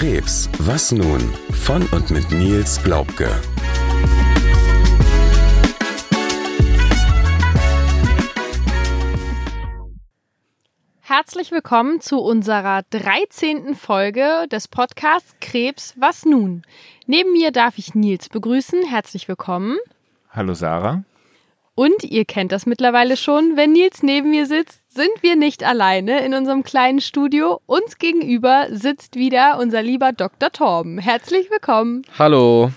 Krebs, was nun? Von und mit Nils Glaubke. Herzlich willkommen zu unserer 13. Folge des Podcasts Krebs, was nun? Neben mir darf ich Nils begrüßen. Herzlich willkommen. Hallo Sarah. Und ihr kennt das mittlerweile schon, wenn Nils neben mir sitzt, sind wir nicht alleine in unserem kleinen Studio. Uns gegenüber sitzt wieder unser lieber Dr. Torben. Herzlich willkommen. Hallo.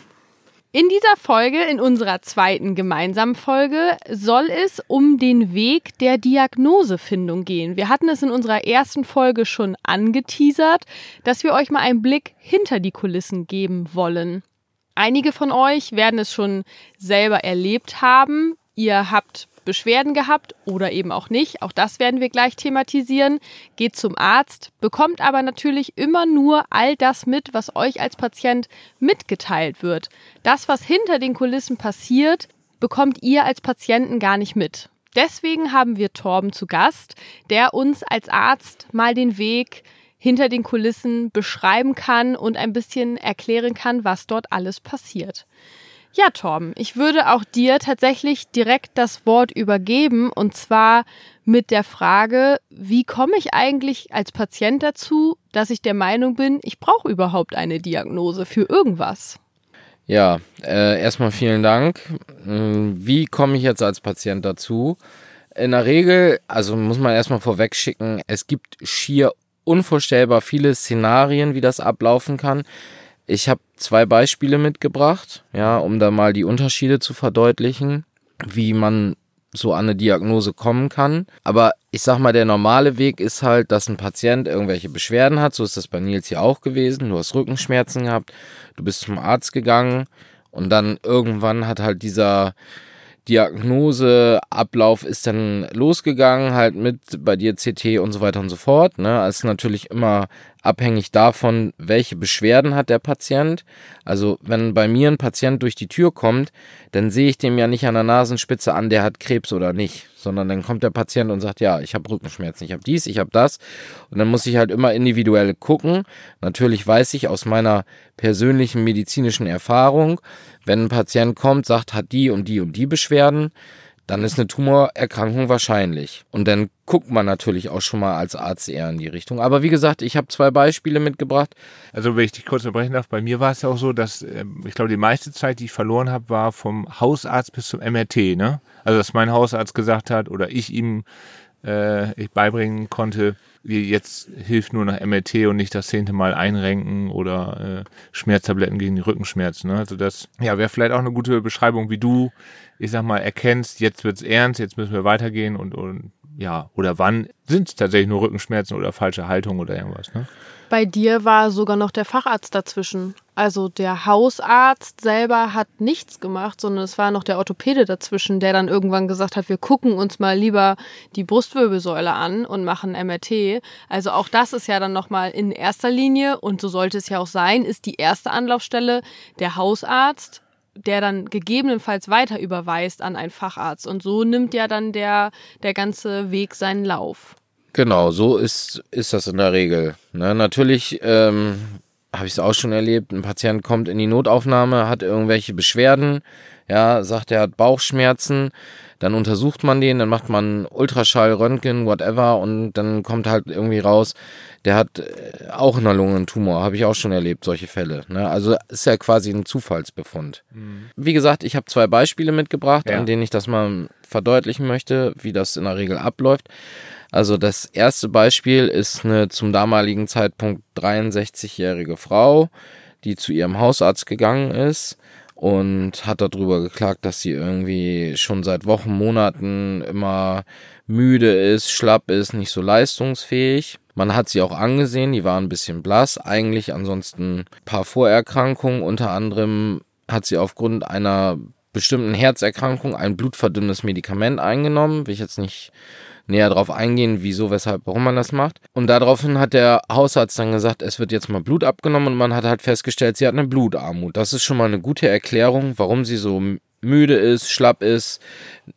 In dieser Folge, in unserer zweiten gemeinsamen Folge, soll es um den Weg der Diagnosefindung gehen. Wir hatten es in unserer ersten Folge schon angeteasert, dass wir euch mal einen Blick hinter die Kulissen geben wollen. Einige von euch werden es schon selber erlebt haben ihr habt Beschwerden gehabt oder eben auch nicht, auch das werden wir gleich thematisieren, geht zum Arzt, bekommt aber natürlich immer nur all das mit, was euch als Patient mitgeteilt wird. Das, was hinter den Kulissen passiert, bekommt ihr als Patienten gar nicht mit. Deswegen haben wir Torben zu Gast, der uns als Arzt mal den Weg hinter den Kulissen beschreiben kann und ein bisschen erklären kann, was dort alles passiert. Ja, Torben, ich würde auch dir tatsächlich direkt das Wort übergeben und zwar mit der Frage, wie komme ich eigentlich als Patient dazu, dass ich der Meinung bin, ich brauche überhaupt eine Diagnose für irgendwas? Ja, äh, erstmal vielen Dank. Hm, wie komme ich jetzt als Patient dazu? In der Regel, also muss man erstmal vorweg schicken, es gibt schier unvorstellbar viele Szenarien, wie das ablaufen kann. Ich habe zwei Beispiele mitgebracht, ja, um da mal die Unterschiede zu verdeutlichen, wie man so an eine Diagnose kommen kann. Aber ich sag mal, der normale Weg ist halt, dass ein Patient irgendwelche Beschwerden hat. So ist das bei Nils hier auch gewesen. Du hast Rückenschmerzen gehabt, du bist zum Arzt gegangen und dann irgendwann hat halt dieser Diagnoseablauf ist dann losgegangen, halt mit bei dir CT und so weiter und so fort. Ne? Es ist natürlich immer abhängig davon, welche Beschwerden hat der Patient. Also wenn bei mir ein Patient durch die Tür kommt, dann sehe ich dem ja nicht an der Nasenspitze an, der hat Krebs oder nicht, sondern dann kommt der Patient und sagt, ja, ich habe Rückenschmerzen, ich habe dies, ich habe das. Und dann muss ich halt immer individuell gucken. Natürlich weiß ich aus meiner persönlichen medizinischen Erfahrung, wenn ein Patient kommt, sagt, hat die und die und die Beschwerden, dann ist eine Tumorerkrankung wahrscheinlich. Und dann guckt man natürlich auch schon mal als Arzt eher in die Richtung. Aber wie gesagt, ich habe zwei Beispiele mitgebracht. Also wenn ich dich kurz unterbrechen darf, bei mir war es ja auch so, dass ähm, ich glaube, die meiste Zeit, die ich verloren habe, war vom Hausarzt bis zum MRT. Ne? Also dass mein Hausarzt gesagt hat oder ich ihm äh, ich beibringen konnte, jetzt hilft nur noch MRT und nicht das zehnte Mal einrenken oder äh, Schmerztabletten gegen die Rückenschmerzen. Ne? Also das ja, wäre vielleicht auch eine gute Beschreibung, wie du, ich sag mal, erkennst, jetzt wird's ernst, jetzt müssen wir weitergehen und, und ja, oder wann sind es tatsächlich nur Rückenschmerzen oder falsche Haltung oder irgendwas, ne? Bei dir war sogar noch der Facharzt dazwischen. Also der Hausarzt selber hat nichts gemacht, sondern es war noch der Orthopäde dazwischen, der dann irgendwann gesagt hat, wir gucken uns mal lieber die Brustwirbelsäule an und machen MRT. Also auch das ist ja dann nochmal in erster Linie und so sollte es ja auch sein, ist die erste Anlaufstelle der Hausarzt der dann gegebenenfalls weiter überweist an einen Facharzt. Und so nimmt ja dann der, der ganze Weg seinen Lauf. Genau, so ist, ist das in der Regel. Ne, natürlich ähm, habe ich es auch schon erlebt, ein Patient kommt in die Notaufnahme, hat irgendwelche Beschwerden, ja, sagt, er hat Bauchschmerzen, dann untersucht man den, dann macht man Ultraschall, Röntgen, whatever und dann kommt halt irgendwie raus, der hat äh, auch einen Tumor, habe ich auch schon erlebt, solche Fälle. Ne? Also ist ja quasi ein Zufallsbefund. Mhm. Wie gesagt, ich habe zwei Beispiele mitgebracht, ja. an denen ich das mal verdeutlichen möchte, wie das in der Regel abläuft. Also das erste Beispiel ist eine zum damaligen Zeitpunkt 63-jährige Frau, die zu ihrem Hausarzt gegangen ist und hat darüber geklagt, dass sie irgendwie schon seit Wochen, Monaten immer müde ist, schlapp ist, nicht so leistungsfähig. Man hat sie auch angesehen, die war ein bisschen blass, eigentlich ansonsten ein paar Vorerkrankungen, unter anderem hat sie aufgrund einer bestimmten Herzerkrankung ein blutverdünnendes Medikament eingenommen, will ich jetzt nicht näher darauf eingehen, wieso, weshalb, warum man das macht. Und daraufhin hat der Hausarzt dann gesagt, es wird jetzt mal Blut abgenommen und man hat halt festgestellt, sie hat eine Blutarmut. Das ist schon mal eine gute Erklärung, warum sie so müde ist, schlapp ist,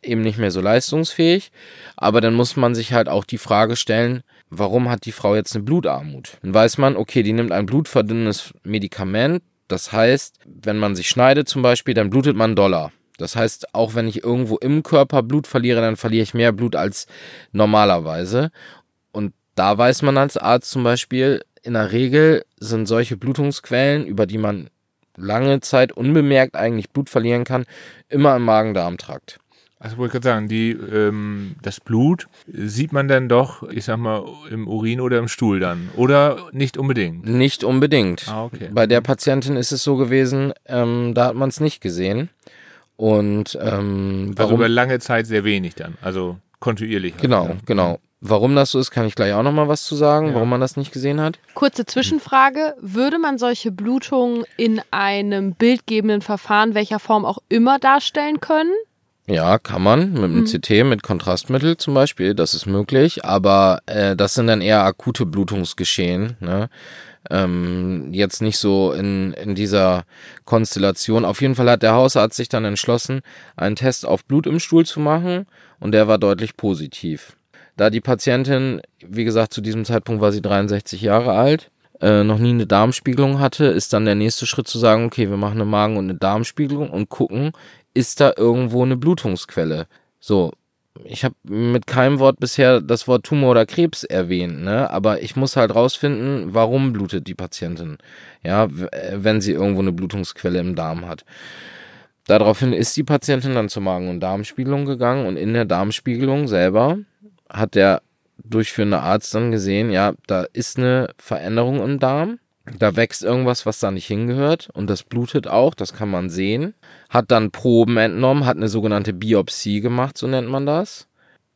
eben nicht mehr so leistungsfähig. Aber dann muss man sich halt auch die Frage stellen, warum hat die Frau jetzt eine Blutarmut? Dann weiß man, okay, die nimmt ein blutverdünnendes Medikament. Das heißt, wenn man sich schneidet zum Beispiel, dann blutet man Dollar. Das heißt, auch wenn ich irgendwo im Körper Blut verliere, dann verliere ich mehr Blut als normalerweise. Und da weiß man als Arzt zum Beispiel, in der Regel sind solche Blutungsquellen, über die man lange Zeit unbemerkt eigentlich Blut verlieren kann, immer im Magen-Darm-Trakt. Also wollte ich gerade sagen, die, ähm, das Blut sieht man dann doch, ich sag mal, im Urin oder im Stuhl dann. Oder nicht unbedingt? Nicht unbedingt. Ah, okay. Bei der Patientin ist es so gewesen, ähm, da hat man es nicht gesehen. Und ähm, Also warum? über lange Zeit sehr wenig dann. Also kontinuierlich. halt, genau, ne? genau. Warum das so ist, kann ich gleich auch noch mal was zu sagen, Ja. warum man das nicht gesehen hat. Kurze Zwischenfrage. Würde man solche Blutungen in einem bildgebenden Verfahren, welcher Form auch immer, darstellen können? Ja, kann man mit einem Mhm. CT, mit Kontrastmittel zum Beispiel, das ist möglich, aber äh, das sind dann eher akute Blutungsgeschehen. Ne? Ähm, jetzt nicht so in, in dieser Konstellation. Auf jeden Fall hat der Hausarzt sich dann entschlossen, einen Test auf Blut im Stuhl zu machen und der war deutlich positiv. Da die Patientin, wie gesagt, zu diesem Zeitpunkt war sie 63 Jahre alt, äh, noch nie eine Darmspiegelung hatte, ist dann der nächste Schritt zu sagen, okay, wir machen eine Magen- und eine Darmspiegelung und gucken, ist da irgendwo eine Blutungsquelle. So, ich habe mit keinem Wort bisher das Wort Tumor oder Krebs erwähnt, ne? Aber ich muss halt rausfinden, warum blutet die Patientin, ja, äh, wenn sie irgendwo eine Blutungsquelle im Darm hat. Daraufhin ist die Patientin dann zur Magen- und Darmspiegelung gegangen und in der Darmspiegelung selber hat der durchführende Arzt dann gesehen, ja, da ist eine Veränderung im Darm. Da wächst irgendwas, was da nicht hingehört und das blutet auch, das kann man sehen. Hat dann Proben entnommen, hat eine sogenannte Biopsie gemacht, so nennt man das.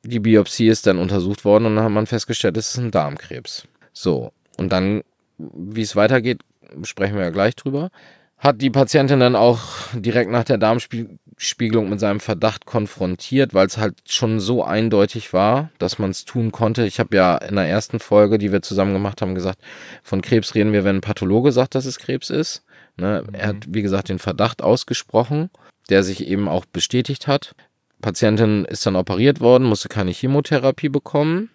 Die Biopsie ist dann untersucht worden und dann hat man festgestellt, es ist ein Darmkrebs. So, und dann, wie es weitergeht, sprechen wir ja gleich drüber. Hat die Patientin dann auch direkt nach der Darmspiegelung mit seinem Verdacht konfrontiert, weil es halt schon so eindeutig war, dass man es tun konnte. Ich habe ja in der ersten Folge, die wir zusammen gemacht haben, gesagt, von Krebs reden wir, wenn ein Pathologe sagt, dass es Krebs ist. Ne? Er hat, wie gesagt, den Verdacht ausgesprochen, der sich eben auch bestätigt hat. Patientin ist dann operiert worden, musste keine Chemotherapie bekommen.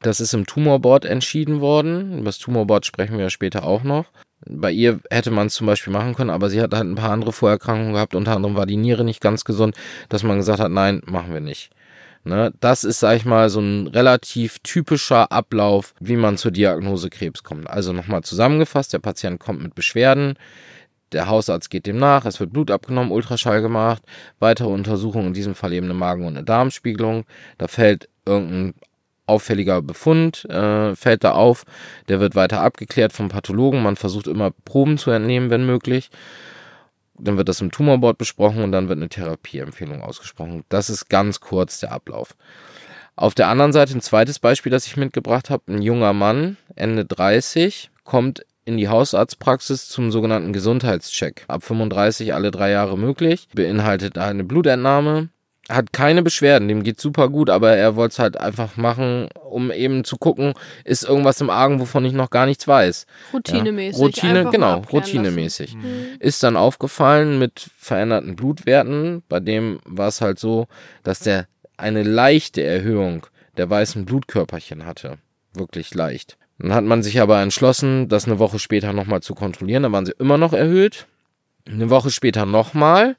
Das ist im Tumorboard entschieden worden. Über das Tumorboard sprechen wir ja später auch noch. Bei ihr hätte man es zum Beispiel machen können, aber sie hat halt ein paar andere Vorerkrankungen gehabt. Unter anderem war die Niere nicht ganz gesund, dass man gesagt hat, nein, machen wir nicht. Ne, das ist, sag ich mal, so ein relativ typischer Ablauf, wie man zur Diagnose Krebs kommt. Also nochmal zusammengefasst, der Patient kommt mit Beschwerden, der Hausarzt geht dem nach, es wird Blut abgenommen, Ultraschall gemacht, weitere Untersuchungen, in diesem Fall eben eine Magen- und eine Darmspiegelung. Da fällt irgendein auffälliger Befund, äh, fällt da auf, der wird weiter abgeklärt vom Pathologen. Man versucht immer Proben zu entnehmen, wenn möglich. Dann wird das im Tumorboard besprochen und dann wird eine Therapieempfehlung ausgesprochen. Das ist ganz kurz der Ablauf. Auf der anderen Seite ein zweites Beispiel, das ich mitgebracht habe. Ein junger Mann, Ende 30, kommt in die Hausarztpraxis zum sogenannten Gesundheitscheck. Ab 35 alle drei Jahre möglich. Beinhaltet eine Blutentnahme. Hat keine Beschwerden, dem geht super gut, aber er wollte es halt einfach machen, um eben zu gucken, ist irgendwas im Argen, wovon ich noch gar nichts weiß. Routinemäßig. Ja. Routine, genau, routinemäßig. Mhm. Ist dann aufgefallen mit veränderten Blutwerten. Bei dem war es halt so, dass der eine leichte Erhöhung der weißen Blutkörperchen hatte. Wirklich leicht. Dann hat man sich aber entschlossen, das eine Woche später nochmal zu kontrollieren. Da waren sie immer noch erhöht. Eine Woche später nochmal,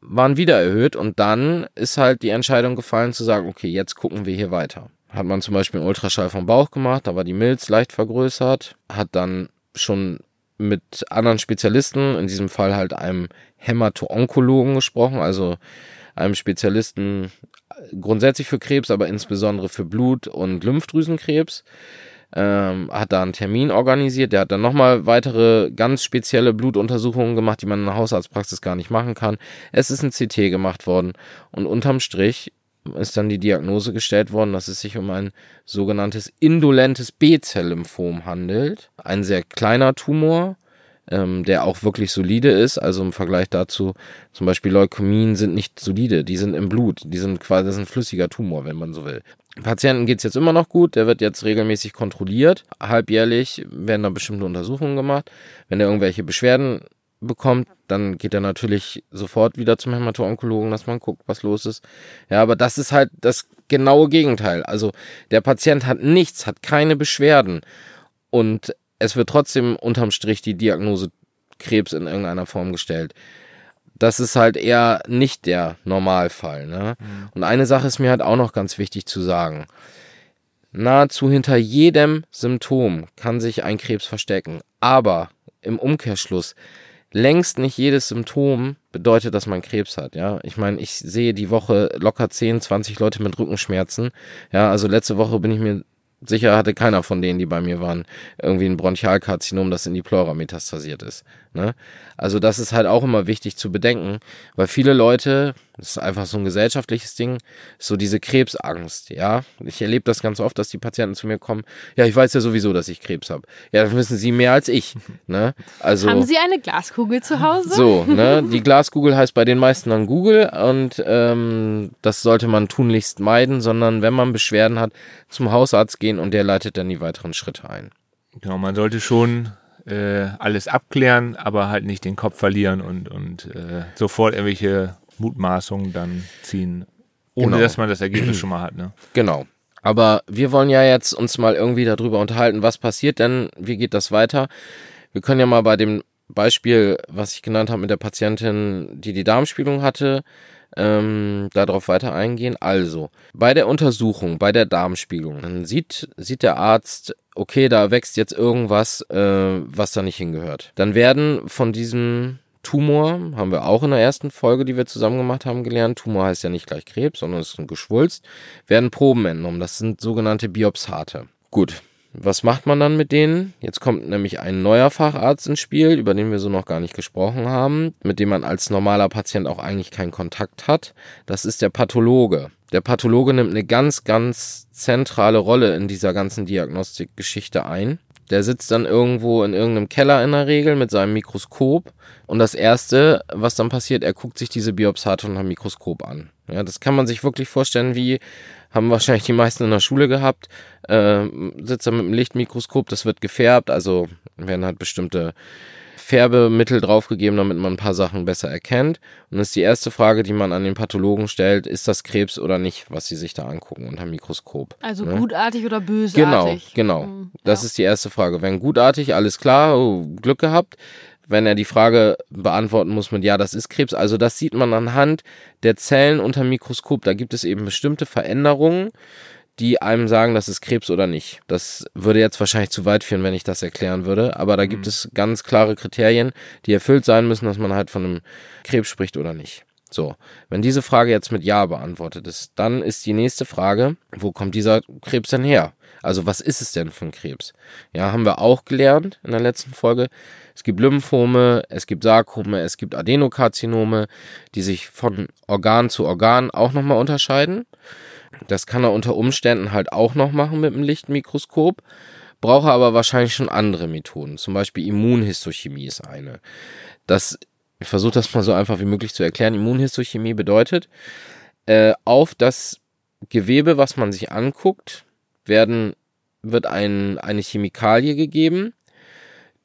waren wieder erhöht. Und dann ist halt die Entscheidung gefallen zu sagen, okay, jetzt gucken wir hier weiter. Hat man zum Beispiel einen Ultraschall vom Bauch gemacht, da war die Milz leicht vergrößert. Hat dann schon mit anderen Spezialisten, in diesem Fall halt einem Hämato-Onkologen gesprochen, also einem Spezialisten grundsätzlich für Krebs, aber insbesondere für Blut- und Lymphdrüsenkrebs. Ähm, hat da einen Termin organisiert. Der hat dann nochmal weitere ganz spezielle Blutuntersuchungen gemacht, die man in der Hausarztpraxis gar nicht machen kann. Es ist ein CT gemacht worden und unterm Strich ist dann die Diagnose gestellt worden, dass es sich um ein sogenanntes indolentes B-Zell-Lymphom handelt. Ein sehr kleiner Tumor, ähm, der auch wirklich solide ist. Also im Vergleich dazu, zum Beispiel Leukämien sind nicht solide, die sind im Blut, die sind quasi das ist ein flüssiger Tumor, wenn man so will. Dem Patienten geht's jetzt immer noch gut, der wird jetzt regelmäßig kontrolliert. Halbjährlich werden da bestimmte Untersuchungen gemacht. Wenn er irgendwelche Beschwerden bekommt, dann geht er natürlich sofort wieder zum Hämato-Onkologen, dass man guckt, was los ist. Ja, aber das ist halt das genaue Gegenteil. Also der Patient hat nichts, hat keine Beschwerden und es wird trotzdem unterm Strich die Diagnose Krebs in irgendeiner Form gestellt. Das ist halt eher nicht der Normalfall. Ne? Mhm. Und eine Sache ist mir halt auch noch ganz wichtig zu sagen. Nahezu hinter jedem Symptom kann sich ein Krebs verstecken. Aber im Umkehrschluss, längst nicht jedes Symptom bedeutet, dass man Krebs hat, ja. Ich meine, ich sehe die Woche locker 10, 20 Leute mit Rückenschmerzen. Ja, also letzte Woche bin ich mir sicher hatte keiner von denen, die bei mir waren, irgendwie ein Bronchialkarzinom, das in die Pleura metastasiert ist. Ne? Also das ist halt auch immer wichtig zu bedenken, weil viele Leute, das ist einfach so ein gesellschaftliches Ding, so diese Krebsangst, ja. Ich erlebe das ganz oft, dass die Patienten zu mir kommen, ja, ich weiß ja sowieso, dass ich Krebs habe. Ja, das wissen sie mehr als ich. Ne? Also, Haben Sie eine Glaskugel zu Hause? So, ne? Die Glaskugel heißt bei den meisten dann Google und ähm, das sollte man tunlichst meiden, sondern wenn man Beschwerden hat, zum Hausarzt gehen und der leitet dann die weiteren Schritte ein. Genau, man sollte schon äh, alles abklären, aber halt nicht den Kopf verlieren und, und äh, sofort irgendwelche Mutmaßungen dann ziehen, ohne genau. dass man das Ergebnis schon mal hat. Ne? Genau. Aber wir wollen ja jetzt uns mal irgendwie darüber unterhalten, was passiert denn, wie geht das weiter. Wir können ja mal bei dem Beispiel, was ich genannt habe mit der Patientin, die die Darmspielung hatte, ähm, darauf weiter eingehen. Also, bei der Untersuchung, bei der Darmspiegelung, dann sieht, sieht der Arzt, okay, da wächst jetzt irgendwas, äh, was da nicht hingehört. Dann werden von diesem Tumor, haben wir auch in der ersten Folge, die wir zusammen gemacht haben, gelernt. Tumor heißt ja nicht gleich Krebs, sondern es ist ein Geschwulst. Werden Proben entnommen. Das sind sogenannte Biopsate. Gut, was macht man dann mit denen? Jetzt kommt nämlich ein neuer Facharzt ins Spiel, über den wir so noch gar nicht gesprochen haben, mit dem man als normaler Patient auch eigentlich keinen Kontakt hat. Das ist der Pathologe. Der Pathologe nimmt eine ganz, ganz zentrale Rolle in dieser ganzen Diagnostikgeschichte ein. Der sitzt dann irgendwo in irgendeinem Keller in der Regel mit seinem Mikroskop. Und das erste, was dann passiert, er guckt sich diese Biopsate unter dem Mikroskop an. Ja, das kann man sich wirklich vorstellen wie haben wahrscheinlich die meisten in der Schule gehabt, äh, sitzt da mit einem Lichtmikroskop, das wird gefärbt, also werden halt bestimmte Färbemittel draufgegeben, damit man ein paar Sachen besser erkennt. Und das ist die erste Frage, die man an den Pathologen stellt, ist das Krebs oder nicht, was sie sich da angucken unter dem Mikroskop. Also ne? gutartig oder bösartig? Genau, genau. Mhm, das ja. ist die erste Frage. Wenn gutartig, alles klar, oh, Glück gehabt wenn er die Frage beantworten muss mit Ja, das ist Krebs. Also das sieht man anhand der Zellen unter Mikroskop. Da gibt es eben bestimmte Veränderungen, die einem sagen, das ist Krebs oder nicht. Das würde jetzt wahrscheinlich zu weit führen, wenn ich das erklären würde. Aber da gibt mhm. es ganz klare Kriterien, die erfüllt sein müssen, dass man halt von einem Krebs spricht oder nicht. So, wenn diese Frage jetzt mit Ja beantwortet ist, dann ist die nächste Frage, wo kommt dieser Krebs denn her? Also was ist es denn für ein Krebs? Ja, haben wir auch gelernt in der letzten Folge. Es gibt Lymphome, es gibt Sarkome, es gibt Adenokarzinome, die sich von Organ zu Organ auch nochmal unterscheiden. Das kann er unter Umständen halt auch noch machen mit dem Lichtmikroskop, brauche aber wahrscheinlich schon andere Methoden. Zum Beispiel Immunhistochemie ist eine. Das, ich versuche das mal so einfach wie möglich zu erklären. Immunhistochemie bedeutet, äh, auf das Gewebe, was man sich anguckt, werden, wird ein, eine Chemikalie gegeben,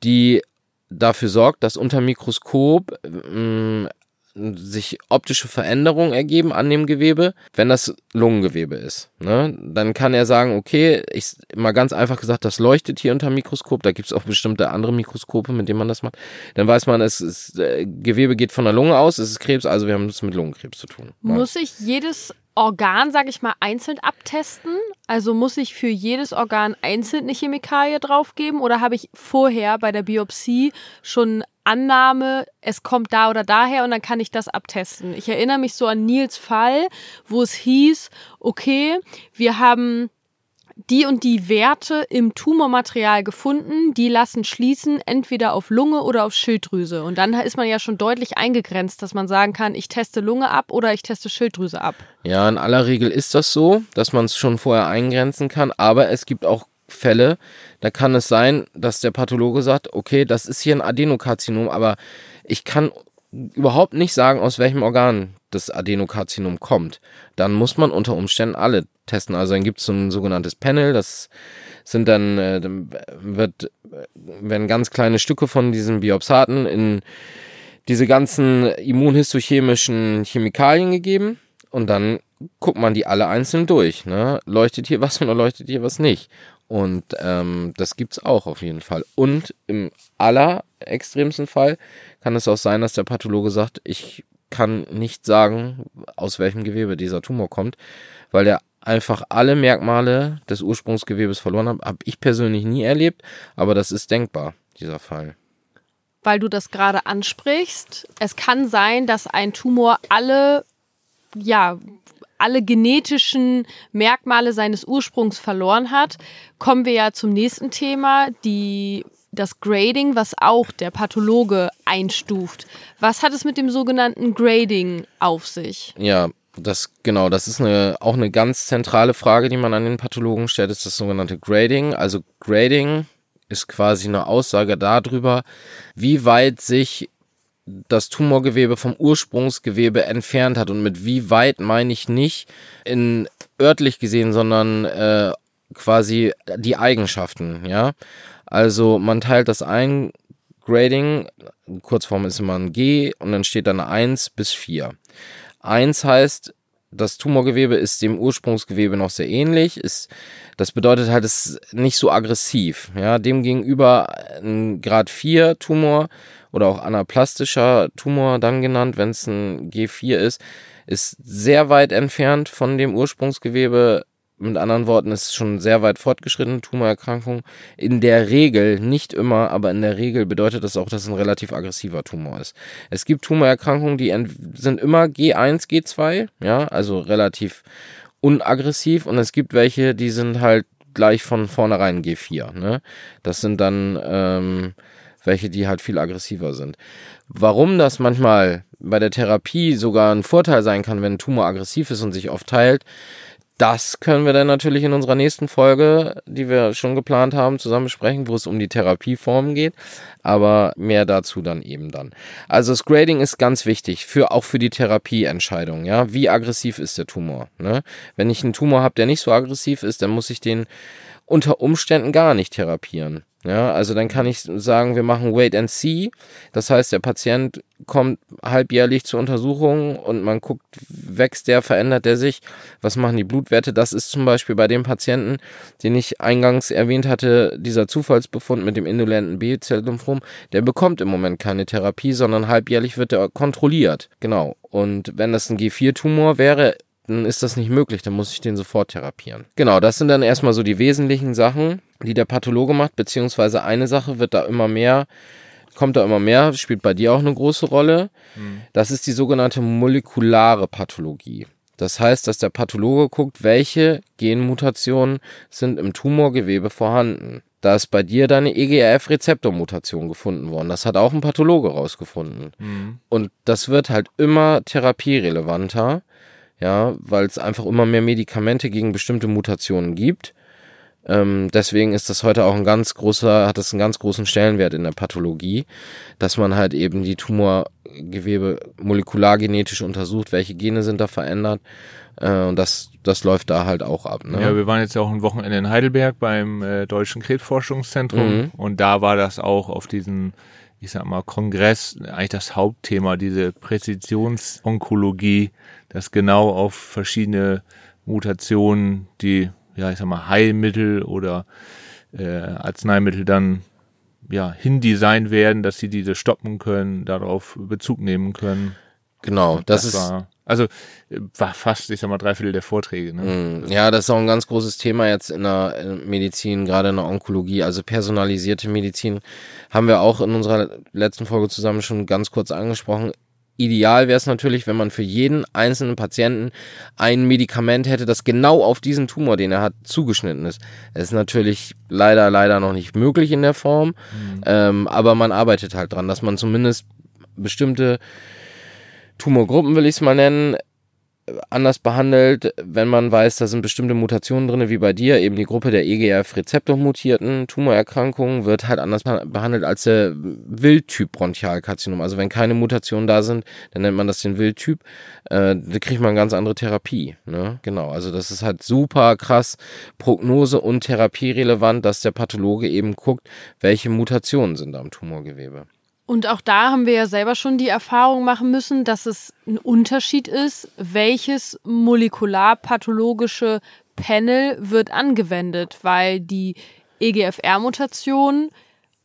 die dafür sorgt, dass unter Mikroskop mh, sich optische Veränderungen ergeben an dem Gewebe, wenn das Lungengewebe ist. Ne? Dann kann er sagen, okay, ich mal ganz einfach gesagt, das leuchtet hier unter Mikroskop, da gibt es auch bestimmte andere Mikroskope, mit denen man das macht. Dann weiß man, es ist, äh, Gewebe geht von der Lunge aus, es ist Krebs, also wir haben es mit Lungenkrebs zu tun. Muss ich jedes Organ, sage ich mal, einzeln abtesten? Also muss ich für jedes Organ einzeln eine Chemikalie draufgeben oder habe ich vorher bei der Biopsie schon Annahme, es kommt da oder daher und dann kann ich das abtesten. Ich erinnere mich so an Nils Fall, wo es hieß, okay, wir haben die und die Werte im Tumormaterial gefunden, die lassen schließen, entweder auf Lunge oder auf Schilddrüse. Und dann ist man ja schon deutlich eingegrenzt, dass man sagen kann, ich teste Lunge ab oder ich teste Schilddrüse ab. Ja, in aller Regel ist das so, dass man es schon vorher eingrenzen kann, aber es gibt auch Fälle, da kann es sein, dass der Pathologe sagt, okay, das ist hier ein Adenokarzinom, aber ich kann überhaupt nicht sagen, aus welchem Organ das Adenokarzinom kommt, dann muss man unter Umständen alle testen. Also dann gibt es so ein sogenanntes Panel, das sind dann, äh, wird, werden ganz kleine Stücke von diesen Biopsaten in diese ganzen immunhistochemischen Chemikalien gegeben und dann guckt man die alle einzeln durch. Ne? Leuchtet hier was oder leuchtet hier was nicht? Und ähm, das gibt's auch auf jeden Fall. Und im allerextremsten Fall kann es auch sein, dass der Pathologe sagt, ich kann nicht sagen, aus welchem Gewebe dieser Tumor kommt, weil er einfach alle Merkmale des Ursprungsgewebes verloren hat. Habe ich persönlich nie erlebt, aber das ist denkbar, dieser Fall. Weil du das gerade ansprichst, es kann sein, dass ein Tumor alle ja, alle genetischen Merkmale seines Ursprungs verloren hat, kommen wir ja zum nächsten Thema, die das Grading, was auch der Pathologe einstuft. Was hat es mit dem sogenannten Grading auf sich? Ja, das genau, das ist eine auch eine ganz zentrale Frage, die man an den Pathologen stellt, ist das sogenannte Grading. Also Grading ist quasi eine Aussage darüber, wie weit sich das Tumorgewebe vom Ursprungsgewebe entfernt hat. Und mit wie weit meine ich nicht in örtlich gesehen, sondern äh, quasi die Eigenschaften, ja. Also man teilt das ein, Grading, Kurzform ist immer ein G und dann steht dann 1 bis 4. 1 heißt, das Tumorgewebe ist dem Ursprungsgewebe noch sehr ähnlich, ist, das bedeutet halt, es ist nicht so aggressiv, ja. Demgegenüber ein Grad 4 Tumor oder auch anaplastischer Tumor dann genannt, wenn es ein G4 ist, ist sehr weit entfernt von dem Ursprungsgewebe. Mit anderen Worten, ist schon sehr weit fortgeschrittene Tumorerkrankung. In der Regel, nicht immer, aber in der Regel bedeutet das auch, dass es ein relativ aggressiver Tumor ist. Es gibt Tumorerkrankungen, die sind immer G1, G2, ja, also relativ unaggressiv und es gibt welche, die sind halt gleich von vornherein G4. Ne? Das sind dann ähm, welche, die halt viel aggressiver sind. Warum das manchmal bei der Therapie sogar ein Vorteil sein kann, wenn ein Tumor aggressiv ist und sich oft teilt, das können wir dann natürlich in unserer nächsten Folge, die wir schon geplant haben, zusammen besprechen, wo es um die Therapieformen geht. Aber mehr dazu dann eben dann. Also das Grading ist ganz wichtig, für, auch für die Therapieentscheidung. Ja, wie aggressiv ist der Tumor? Ne? Wenn ich einen Tumor habe, der nicht so aggressiv ist, dann muss ich den unter Umständen gar nicht therapieren. Ja, also dann kann ich sagen, wir machen Wait and See. Das heißt, der Patient kommt halbjährlich zur Untersuchung und man guckt, wächst der, verändert der sich, was machen die Blutwerte. Das ist zum Beispiel bei dem Patienten, den ich eingangs erwähnt hatte, dieser Zufallsbefund mit dem indolenten B-Zell-Lymphom, der bekommt im Moment keine Therapie, sondern halbjährlich wird er kontrolliert. Genau. Und wenn das ein G4-Tumor wäre, dann ist das nicht möglich, dann muss ich den sofort therapieren. Genau, das sind dann erstmal so die wesentlichen Sachen, die der Pathologe macht, beziehungsweise eine Sache wird da immer mehr, kommt da immer mehr, spielt bei dir auch eine große Rolle. Mhm. Das ist die sogenannte molekulare Pathologie. Das heißt, dass der Pathologe guckt, welche Genmutationen sind im Tumorgewebe vorhanden. Da ist bei dir deine EGRF-Rezeptormutation gefunden worden. Das hat auch ein Pathologe rausgefunden. Mhm. Und das wird halt immer therapierelevanter ja, weil es einfach immer mehr Medikamente gegen bestimmte Mutationen gibt. Ähm, deswegen ist das heute auch ein ganz großer, hat das einen ganz großen Stellenwert in der Pathologie, dass man halt eben die Tumorgewebe molekulargenetisch untersucht, welche Gene sind da verändert. Äh, und das, das läuft da halt auch ab. Ne? Ja, wir waren jetzt ja auch ein Wochenende in Heidelberg beim äh, Deutschen Krebsforschungszentrum mhm. und da war das auch auf diesen ich sag mal, Kongress eigentlich das Hauptthema, diese Präzisionsonkologie, das genau auf verschiedene Mutationen, die, ja, ich sag mal, Heilmittel oder äh, Arzneimittel dann ja, hindesignt werden, dass sie diese stoppen können, darauf Bezug nehmen können. Genau, das, das ist. War, also war fast, ich sag mal, drei Viertel der Vorträge. Ne? Mm, ja, das ist auch ein ganz großes Thema jetzt in der Medizin, gerade in der Onkologie, also personalisierte Medizin. Haben wir auch in unserer letzten Folge zusammen schon ganz kurz angesprochen. Ideal wäre es natürlich, wenn man für jeden einzelnen Patienten ein Medikament hätte, das genau auf diesen Tumor, den er hat, zugeschnitten ist. Das ist natürlich leider, leider noch nicht möglich in der Form, mhm. ähm, aber man arbeitet halt dran, dass man zumindest bestimmte Tumorgruppen, will ich es mal nennen, anders behandelt, wenn man weiß, da sind bestimmte Mutationen drin, wie bei dir, eben die Gruppe der EGF-Rezeptor-mutierten Tumorerkrankungen wird halt anders behandelt als der Wildtyp Bronchialkarzinom. Also wenn keine Mutationen da sind, dann nennt man das den Wildtyp. Äh, da kriegt man eine ganz andere Therapie. Ne? Genau, also das ist halt super krass Prognose- und therapierelevant, dass der Pathologe eben guckt, welche Mutationen sind da im Tumorgewebe. Und auch da haben wir ja selber schon die Erfahrung machen müssen, dass es ein Unterschied ist, welches molekularpathologische Panel wird angewendet, weil die EGFR-Mutation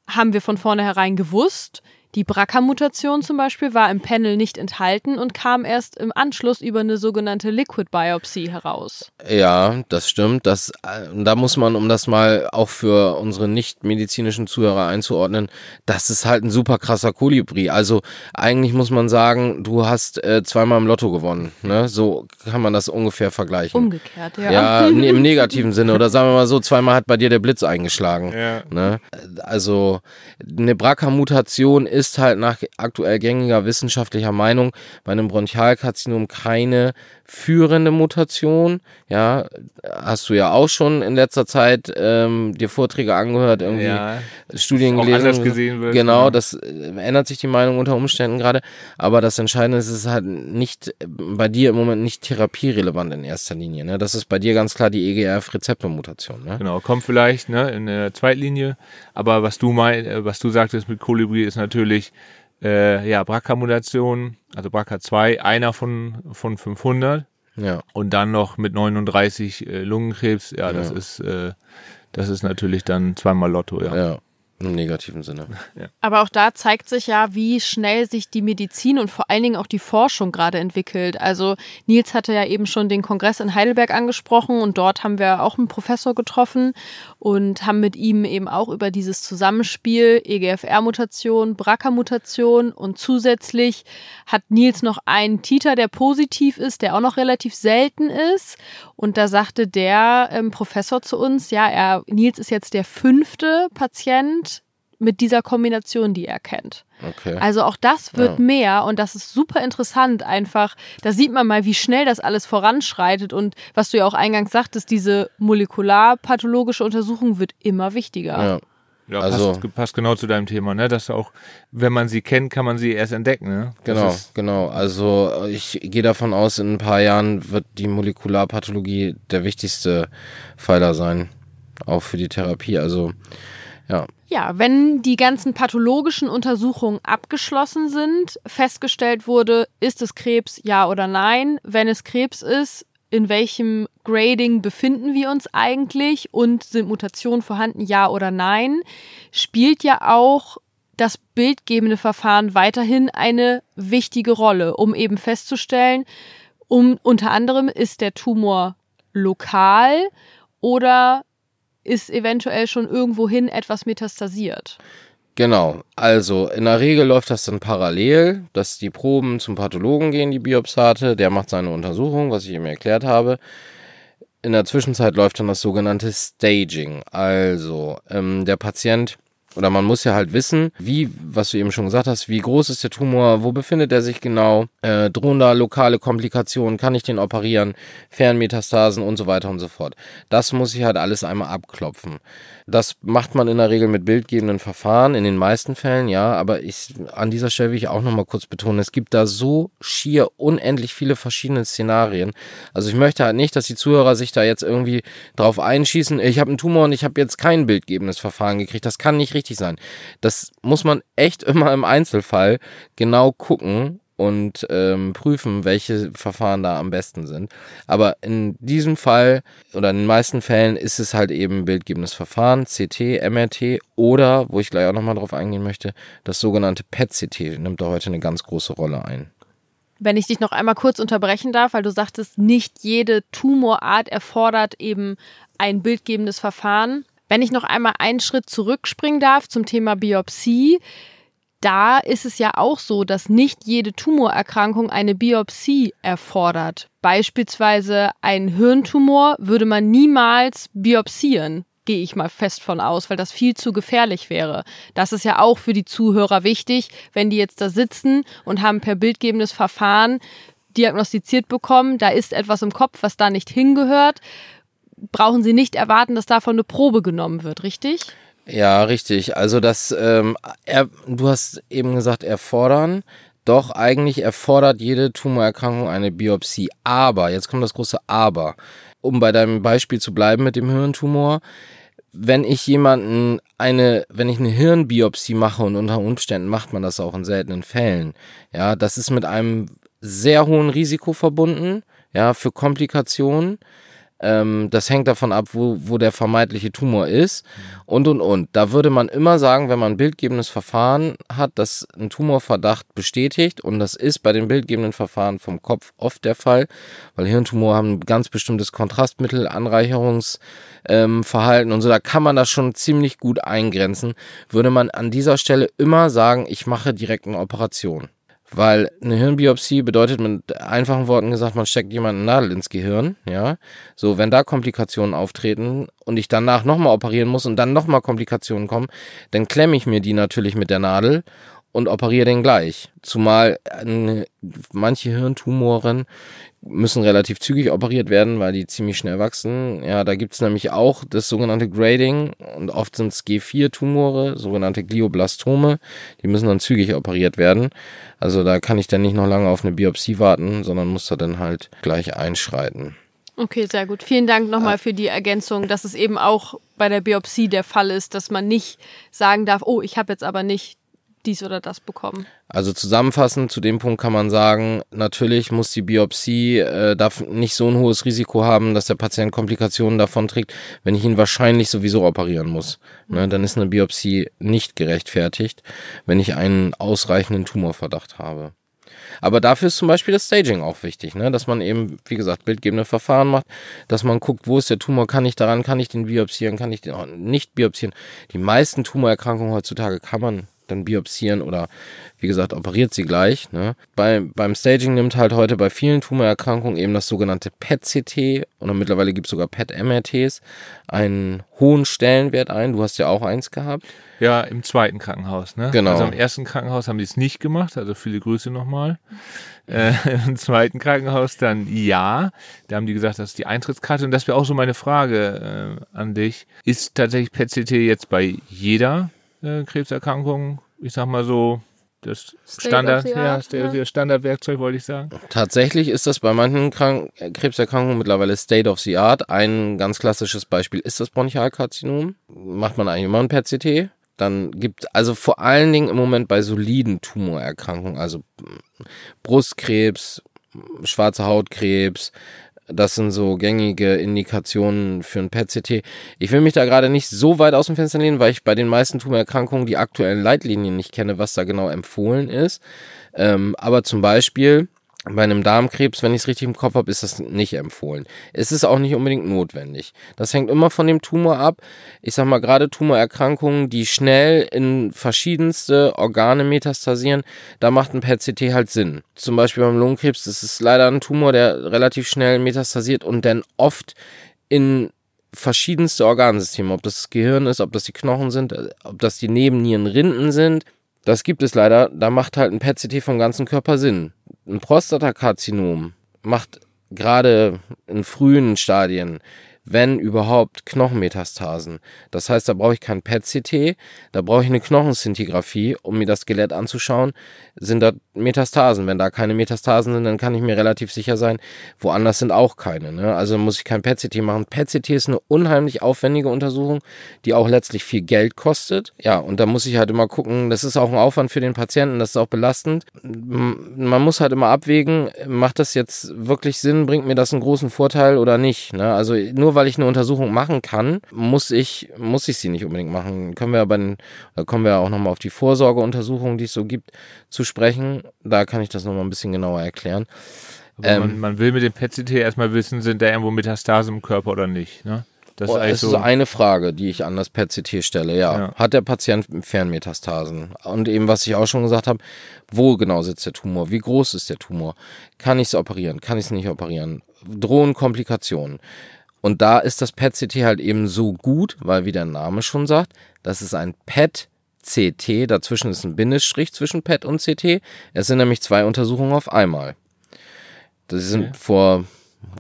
haben wir von vornherein gewusst, die BRCA-Mutation zum Beispiel war im Panel nicht enthalten und kam erst im Anschluss über eine sogenannte Liquid Biopsy heraus. Ja, das stimmt. Das, äh, da muss man, um das mal auch für unsere nicht medizinischen Zuhörer einzuordnen, das ist halt ein super krasser Kolibri. Also eigentlich muss man sagen, du hast äh, zweimal im Lotto gewonnen. Ne? So kann man das ungefähr vergleichen. Umgekehrt, ja. Ja, im negativen Sinne. Oder sagen wir mal so, zweimal hat bei dir der Blitz eingeschlagen. Ja. Ne? Also eine BRCA-Mutation ist ist halt nach aktuell gängiger wissenschaftlicher Meinung bei einem Bronchialkarzinom keine führende Mutation. Ja, hast du ja auch schon in letzter Zeit ähm, dir Vorträge angehört, irgendwie Ja, Studien gelesen. anders gesehen wird, Genau, ja. das äh, ändert sich die Meinung unter Umständen gerade. Aber das Entscheidende ist, es ist halt nicht äh, bei dir im Moment nicht therapierelevant in erster Linie. Ne? Das ist bei dir ganz klar die E EGF-Rezeptormutation. Ne? Genau, kommt vielleicht ne, in der Zweitlinie. Aber was du mein, äh, was du sagtest mit Kolibri ist natürlich äh, ja BRCA-Mutation, also BRCA2, einer von von 500 Ja. und dann noch mit 39 äh, Lungenkrebs. Ja, das Ja. ist äh, das ist natürlich dann zweimal Lotto. Ja. ja, im negativen Sinne. Aber auch da zeigt sich ja, wie schnell sich die Medizin und vor allen Dingen auch die Forschung gerade entwickelt. Also Nils hatte ja eben schon den Kongress in Heidelberg angesprochen und dort haben wir auch einen Professor getroffen und haben mit ihm eben auch über dieses Zusammenspiel EGFR-Mutation, BRCA-Mutation und zusätzlich hat Nils noch einen Titer, der positiv ist, der auch noch relativ selten ist. Und da sagte der ähm, Professor zu uns, ja, er, Nils ist jetzt der fünfte Patient mit dieser Kombination, die er kennt. Okay. Also auch das wird Ja. mehr und das ist super interessant einfach. Da sieht man mal, wie schnell das alles voranschreitet und was du ja auch eingangs sagtest, diese molekularpathologische Untersuchung wird immer wichtiger. ja. Ja, Also- passt, passt genau zu deinem Thema, ne? Dass auch, wenn man sie kennt, kann man sie erst entdecken, ne? Das Genau, genau. Also äh, ich gehe davon aus, in ein paar Jahren wird die Molekularpathologie der wichtigste Pfeiler sein, auch für die Therapie. Also ja, Ja, wenn die ganzen pathologischen Untersuchungen abgeschlossen sind, festgestellt wurde, ist es Krebs, ja oder nein, wenn es Krebs ist, in welchem Grading befinden wir uns eigentlich und sind Mutationen vorhanden, ja oder nein, spielt ja auch das bildgebende Verfahren weiterhin eine wichtige Rolle, um eben festzustellen, um unter anderem ist der Tumor lokal oder ist eventuell schon irgendwohin etwas metastasiert. genau. Also in der Regel läuft das dann parallel, dass die Proben zum Pathologen gehen, die Biopsate, der macht seine Untersuchung, was ich eben erklärt habe. In der Zwischenzeit läuft dann das sogenannte Staging. Also ähm, der Patient oder man muss ja halt wissen, wie, was du eben schon gesagt hast, wie groß ist der Tumor, wo befindet er sich genau, äh, drohen da lokale Komplikationen, kann ich den operieren, Fernmetastasen und so weiter und so fort. Das muss ich halt alles einmal abklopfen. Das macht man in der Regel mit bildgebenden Verfahren, in den meisten Fällen, ja, aber ich, an dieser Stelle will ich auch nochmal kurz betonen, es gibt da so schier unendlich viele verschiedene Szenarien. Also ich möchte halt nicht, dass die Zuhörer sich da jetzt irgendwie drauf einschießen, ich habe einen Tumor und ich habe jetzt kein bildgebendes Verfahren gekriegt. Das kann nicht richtig sein. Das muss man echt immer im Einzelfall genau gucken und ähm, prüfen, welche Verfahren da am besten sind. Aber in diesem Fall oder in den meisten Fällen ist es halt eben bildgebendes Verfahren, CT, MRT oder, wo ich gleich auch nochmal drauf eingehen möchte, das sogenannte PET-CT nimmt da heute eine ganz große Rolle ein. Wenn ich dich noch einmal kurz unterbrechen darf, weil du sagtest, nicht jede Tumorart erfordert eben ein bildgebendes Verfahren. Wenn ich noch einmal einen Schritt zurückspringen darf zum Thema Biopsie, da ist es ja auch so, dass nicht jede Tumorerkrankung eine Biopsie erfordert. Beispielsweise ein Hirntumor würde man niemals biopsieren, gehe ich mal fest von aus, weil das viel zu gefährlich wäre. Das ist ja auch für die Zuhörer wichtig, wenn die jetzt da sitzen und haben per bildgebendes Verfahren diagnostiziert bekommen, da ist etwas im Kopf, was da nicht hingehört, brauchen Sie nicht erwarten, dass davon eine Probe genommen wird, richtig? Ja, richtig. Also das, ähm, er, du hast eben gesagt, erfordern. Doch eigentlich erfordert jede Tumorerkrankung eine Biopsie. Aber, jetzt kommt das große Aber. Um bei deinem Beispiel zu bleiben mit dem Hirntumor, wenn ich jemanden eine, wenn ich eine Hirnbiopsie mache und unter Umständen macht man das auch in seltenen Fällen, ja, das ist mit einem sehr hohen Risiko verbunden, ja, für Komplikationen. Ähm, das hängt davon ab, wo, wo der vermeintliche Tumor ist und und und. Da würde man immer sagen, wenn man ein bildgebendes Verfahren hat, das ein Tumorverdacht bestätigt und das ist bei den bildgebenden Verfahren vom Kopf oft der Fall, weil Hirntumore haben ein ganz bestimmtes Kontrastmittel, Anreicherungsverhalten ähm, und so, da kann man das schon ziemlich gut eingrenzen, würde man an dieser Stelle immer sagen, ich mache direkt eine Operation. Weil eine Hirnbiopsie bedeutet mit einfachen Worten gesagt, man steckt jemanden Nadel ins Gehirn, ja. So, wenn da Komplikationen auftreten und ich danach nochmal operieren muss und dann nochmal Komplikationen kommen, dann klemme ich mir die natürlich mit der Nadel und operiere den gleich. Zumal äh, manche Hirntumoren müssen relativ zügig operiert werden, weil die ziemlich schnell wachsen. Ja, da gibt's nämlich auch das sogenannte Grading und oft sind es G4-Tumore, sogenannte Glioblastome. Die müssen dann zügig operiert werden. Also da kann ich dann nicht noch lange auf eine Biopsie warten, sondern muss da dann halt gleich einschreiten. Okay, sehr gut. Vielen Dank nochmal für die Ergänzung, dass es eben auch bei der Biopsie der Fall ist, dass man nicht sagen darf, oh, ich habe jetzt aber nicht dies oder das bekommen. Also zusammenfassend zu dem Punkt kann man sagen, natürlich muss die Biopsie äh, darf nicht so ein hohes Risiko haben, dass der Patient Komplikationen davon trägt, wenn ich ihn wahrscheinlich sowieso operieren muss. Ne, dann ist eine Biopsie nicht gerechtfertigt, wenn ich einen ausreichenden Tumorverdacht habe. Aber dafür ist zum Beispiel das Staging auch wichtig, ne? dass man eben, wie gesagt, bildgebende Verfahren macht, dass man guckt, wo ist der Tumor, kann ich daran, kann ich den biopsieren, kann ich den auch nicht biopsieren. Die meisten Tumorerkrankungen heutzutage kann man dann biopsieren oder wie gesagt, operiert sie gleich. Ne? Bei, beim Staging nimmt halt heute bei vielen Tumorerkrankungen eben das sogenannte PET-CT oder mittlerweile gibt es sogar PET-MRTs einen hohen Stellenwert ein. Du hast ja auch eins gehabt. Ja, im zweiten Krankenhaus. Ne? Genau. Also im ersten Krankenhaus haben die es nicht gemacht, also viele Grüße nochmal. Äh, Im zweiten Krankenhaus dann ja. Da haben die gesagt, das ist die Eintrittskarte. Und das wäre auch so meine Frage äh, an dich. Ist tatsächlich PET-CT jetzt bei jeder äh, Krebserkrankung, ich sag mal so, das Standard, ja, ja. Standardwerkzeug wollte ich sagen. Tatsächlich ist das bei manchen Krank Krebserkrankungen mittlerweile State of the Art. Ein ganz klassisches Beispiel ist das Bronchialkarzinom. Macht man eigentlich immer ein PET-CT. Dann gibt also vor allen Dingen im Moment bei soliden Tumorerkrankungen, also Brustkrebs, schwarze Hautkrebs, das sind so gängige Indikationen für ein PET-CT. Ich will mich da gerade nicht so weit aus dem Fenster lehnen, weil ich bei den meisten Tumorerkrankungen die aktuellen Leitlinien nicht kenne, was da genau empfohlen ist. Ähm, aber zum Beispiel bei einem Darmkrebs, wenn ich es richtig im Kopf habe, ist das nicht empfohlen. Es ist auch nicht unbedingt notwendig. Das hängt immer von dem Tumor ab. Ich sag mal, gerade Tumorerkrankungen, die schnell in verschiedenste Organe metastasieren, da macht ein PET-CT halt Sinn. Zum Beispiel beim Lungenkrebs, das ist leider ein Tumor, der relativ schnell metastasiert und dann oft in verschiedenste Organsysteme, ob das das Gehirn ist, ob das die Knochen sind, ob das die Nebennierenrinden sind. Das gibt es leider. Da macht halt ein PET-CT vom ganzen Körper Sinn ein Prostatakarzinom macht gerade in frühen Stadien wenn überhaupt Knochenmetastasen. Das heißt, da brauche ich kein PET-CT, da brauche ich eine Knochenszintigraphie, um mir das Skelett anzuschauen. Sind da Metastasen? Wenn da keine Metastasen sind, dann kann ich mir relativ sicher sein, woanders sind auch keine. Ne? Also muss ich kein PET-CT machen. PET-CT ist eine unheimlich aufwendige Untersuchung, die auch letztlich viel Geld kostet. Ja, und da muss ich halt immer gucken, das ist auch ein Aufwand für den Patienten, das ist auch belastend. Man muss halt immer abwägen, macht das jetzt wirklich Sinn, bringt mir das einen großen Vorteil oder nicht. Ne? Also nur weil weil ich eine Untersuchung machen kann, muss ich, muss ich sie nicht unbedingt machen. Können wir aber, da kommen wir auch nochmal auf die Vorsorgeuntersuchungen, die es so gibt, zu sprechen. Da kann ich das nochmal ein bisschen genauer erklären. Ähm, man, man, will mit dem PET-CT erstmal wissen, sind da irgendwo Metastasen im Körper oder nicht, ne? Das, ist, ist so eine Frage, die ich an das PET-CT stelle. Ja. ja. Hat der Patient Fernmetastasen? Und eben, was ich auch schon gesagt habe, wo genau sitzt der Tumor? Wie groß ist der Tumor? Kann ich es operieren? Kann ich es nicht operieren? Drohen Komplikationen? Und da ist das PET-CT halt eben so gut, weil wie der Name schon sagt, das ist ein PET-CT, dazwischen ist ein Bindestrich zwischen PET und CT. Es sind nämlich zwei Untersuchungen auf einmal. Das sind vor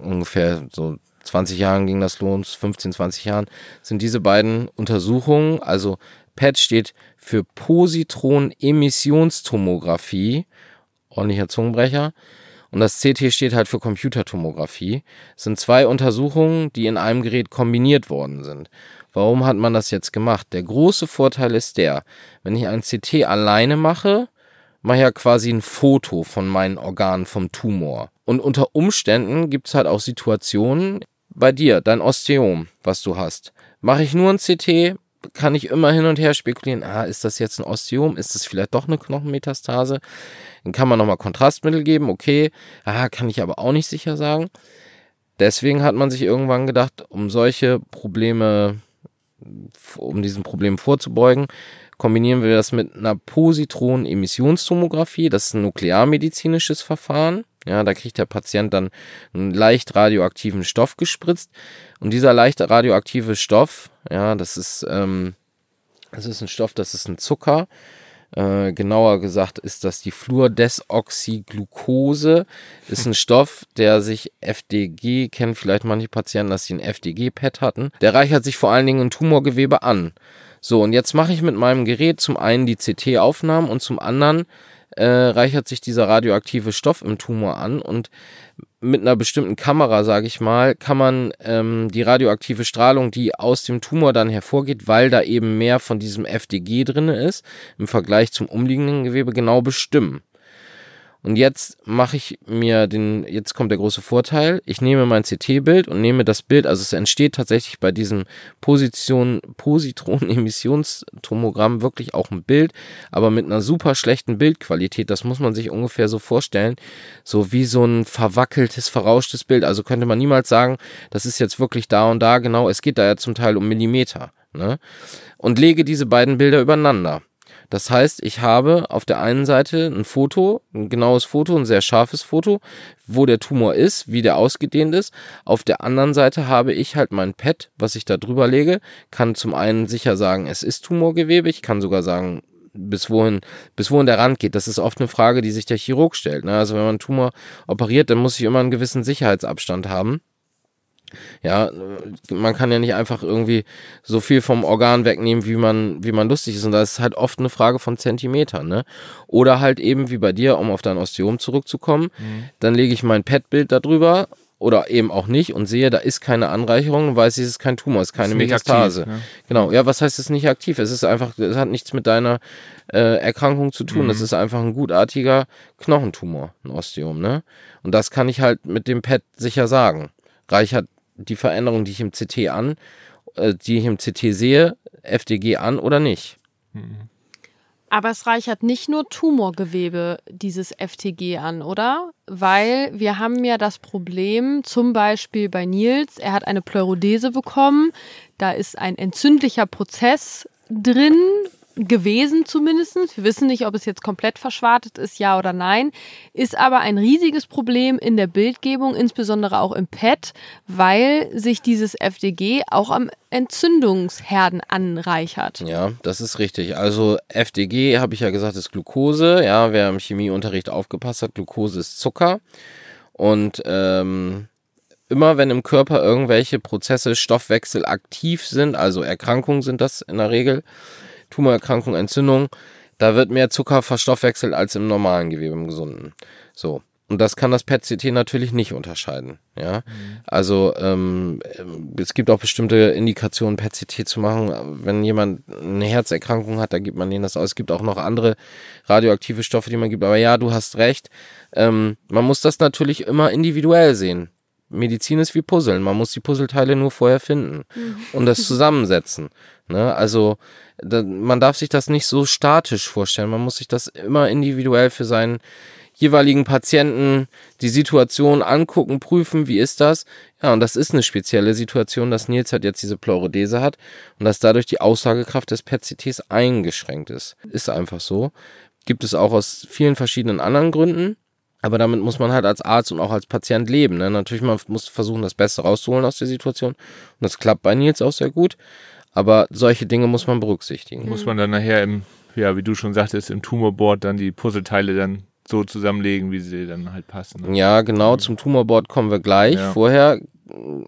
ungefähr so 20 Jahren ging das los, 15, 20 Jahren, sind diese beiden Untersuchungen, also PET steht für Positronemissionstomographie, ordentlicher Zungenbrecher, und das CT steht halt für Computertomographie. Sind zwei Untersuchungen, die in einem Gerät kombiniert worden sind. Warum hat man das jetzt gemacht? Der große Vorteil ist der, wenn ich ein CT alleine mache, mache ich ja quasi ein Foto von meinen Organen vom Tumor. Und unter Umständen gibt es halt auch Situationen, bei dir, dein Osteom, was du hast. Mache ich nur ein CT, kann ich immer hin und her spekulieren, ah, ist das jetzt ein Osteom, ist das vielleicht doch eine Knochenmetastase? Dann kann man nochmal Kontrastmittel geben, okay, ah, kann ich aber auch nicht sicher sagen. Deswegen hat man sich irgendwann gedacht, um solche Probleme, um diesen Problemen vorzubeugen, kombinieren wir das mit einer Positronemissionstomographie. Das ist ein nuklearmedizinisches Verfahren. Ja, da kriegt der Patient dann einen leicht radioaktiven Stoff gespritzt. Und dieser leicht radioaktive Stoff, ja, das ist, ähm, das ist ein Stoff, das ist ein Zucker. Äh, genauer gesagt ist das die Fluordesoxyglucose. Ist ein Stoff, der sich FDG, kennen vielleicht manche Patienten, dass sie ein FDG-Pad hatten. Der reichert sich vor allen Dingen in Tumorgewebe an. So, und jetzt mache ich mit meinem Gerät zum einen die CT-Aufnahmen und zum anderen äh, reichert sich dieser radioaktive Stoff im Tumor an und mit einer bestimmten Kamera, sage ich mal, kann man ähm, die radioaktive Strahlung, die aus dem Tumor dann hervorgeht, weil da eben mehr von diesem FDG drin ist, im Vergleich zum umliegenden Gewebe genau bestimmen. Und jetzt mache ich mir den, jetzt kommt der große Vorteil, ich nehme mein CT-Bild und nehme das Bild, also es entsteht tatsächlich bei diesem Position, Positronen-Emissionstomogramm wirklich auch ein Bild, aber mit einer super schlechten Bildqualität, das muss man sich ungefähr so vorstellen, so wie so ein verwackeltes, verrauschtes Bild, also könnte man niemals sagen, das ist jetzt wirklich da und da, genau, es geht da ja zum Teil um Millimeter, ne? Und lege diese beiden Bilder übereinander. Das heißt, ich habe auf der einen Seite ein Foto, ein genaues Foto, ein sehr scharfes Foto, wo der Tumor ist, wie der ausgedehnt ist. Auf der anderen Seite habe ich halt mein Pad, was ich da drüber lege, kann zum einen sicher sagen, es ist Tumorgewebe. Ich kann sogar sagen, bis wohin, bis wohin der Rand geht. Das ist oft eine Frage, die sich der Chirurg stellt. Ne? Also wenn man einen Tumor operiert, dann muss ich immer einen gewissen Sicherheitsabstand haben. Ja, man kann ja nicht einfach irgendwie so viel vom Organ wegnehmen, wie man, wie man lustig ist. Und das ist halt oft eine Frage von Zentimetern, ne? Oder halt eben wie bei dir, um auf dein Osteom zurückzukommen, mhm. dann lege ich mein PET-Bild darüber oder eben auch nicht und sehe, da ist keine Anreicherung, weiß ich, es ist kein Tumor, es ist keine ist Metastase. Aktiv, ne? Genau, ja, was heißt es nicht aktiv? Es ist einfach, es hat nichts mit deiner äh, Erkrankung zu tun. Mhm. Das ist einfach ein gutartiger Knochentumor, ein Osteom, ne? Und das kann ich halt mit dem PET sicher sagen. Reichert die Veränderung, die ich im CT an, äh, die ich im CT sehe, FDG an oder nicht. Aber es reichert nicht nur Tumorgewebe dieses FTG an, oder? Weil wir haben ja das Problem, zum Beispiel bei Nils, er hat eine Pleurodese bekommen, da ist ein entzündlicher Prozess drin, gewesen zumindest. Wir wissen nicht, ob es jetzt komplett verschwartet ist, ja oder nein. Ist aber ein riesiges Problem in der Bildgebung, insbesondere auch im PET, weil sich dieses FDG auch am Entzündungsherden anreichert. Ja, das ist richtig. Also FDG, habe ich ja gesagt, ist Glucose. Ja, wer im Chemieunterricht aufgepasst hat, Glucose ist Zucker. Und ähm, immer wenn im Körper irgendwelche Prozesse stoffwechselaktiv sind, also Erkrankungen sind das in der Regel, Tumorerkrankung, Entzündung, da wird mehr Zucker verstoffwechselt als im normalen Gewebe, im gesunden. So. Und das kann das PET-CT natürlich nicht unterscheiden. Ja, mhm. also ähm, es gibt auch bestimmte Indikationen, PET-CT zu machen. Wenn jemand eine Herzerkrankung hat, da gibt man denen das aus. Es gibt auch noch andere radioaktive Stoffe, die man gibt. Aber ja, du hast recht. Ähm, man muss das natürlich immer individuell sehen. Medizin ist wie Puzzeln. Man muss die Puzzleteile nur vorher finden mhm. und das zusammensetzen. Ne? Also man darf sich das nicht so statisch vorstellen. Man muss sich das immer individuell für seinen jeweiligen Patienten die Situation angucken, prüfen, wie ist das? Ja, und das ist eine spezielle Situation, dass Nils halt jetzt diese Pleurodese hat und dass dadurch die Aussagekraft des PET-CTs eingeschränkt ist. Ist einfach so. Gibt es auch aus vielen verschiedenen anderen Gründen. Aber damit muss man halt als Arzt und auch als Patient leben. Ne? Natürlich, man muss versuchen, das Beste rauszuholen aus der Situation. Und das klappt bei Nils auch sehr gut. Aber solche Dinge muss man berücksichtigen. Muss man dann nachher im, ja, wie du schon sagtest, im Tumorboard dann die Puzzleteile dann so zusammenlegen, wie sie dann halt passen. ne? Ja, genau, zum Tumorboard kommen wir gleich. Ja. Vorher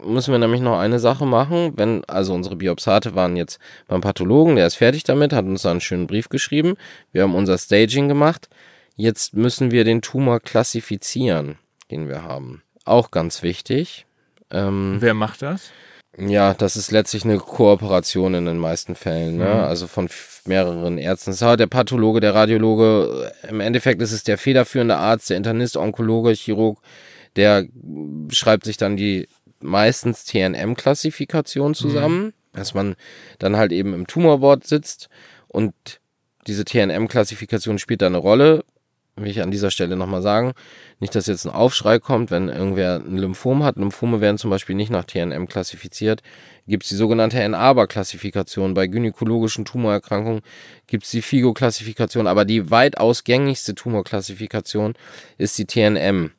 müssen wir nämlich noch eine Sache machen. Wenn, also unsere Biopsate waren jetzt beim Pathologen, der ist fertig damit, hat uns da einen schönen Brief geschrieben. Wir haben unser Staging gemacht. Jetzt müssen wir den Tumor klassifizieren, den wir haben. Auch ganz wichtig. Ähm, Wer macht das? Ja, das ist letztlich eine Kooperation in den meisten Fällen, ne? Mhm. Also von mehreren Ärzten. Das ist halt der Pathologe, der Radiologe. Im Endeffekt ist es der federführende Arzt, der Internist, Onkologe, Chirurg, der schreibt sich dann die meistens TNM-Klassifikation zusammen, dass man dann halt eben im Tumorboard sitzt und diese TNM-Klassifikation spielt da eine Rolle. Will ich an dieser Stelle nochmal sagen. Nicht, dass jetzt ein Aufschrei kommt, wenn irgendwer ein Lymphom hat. Lymphome werden zum Beispiel nicht nach TNM klassifiziert. Gibt es die sogenannte NABA-Klassifikation. Bei gynäkologischen Tumorerkrankungen gibt es die FIGO-Klassifikation. Aber die weitaus gängigste Tumorklassifikation ist die TNM.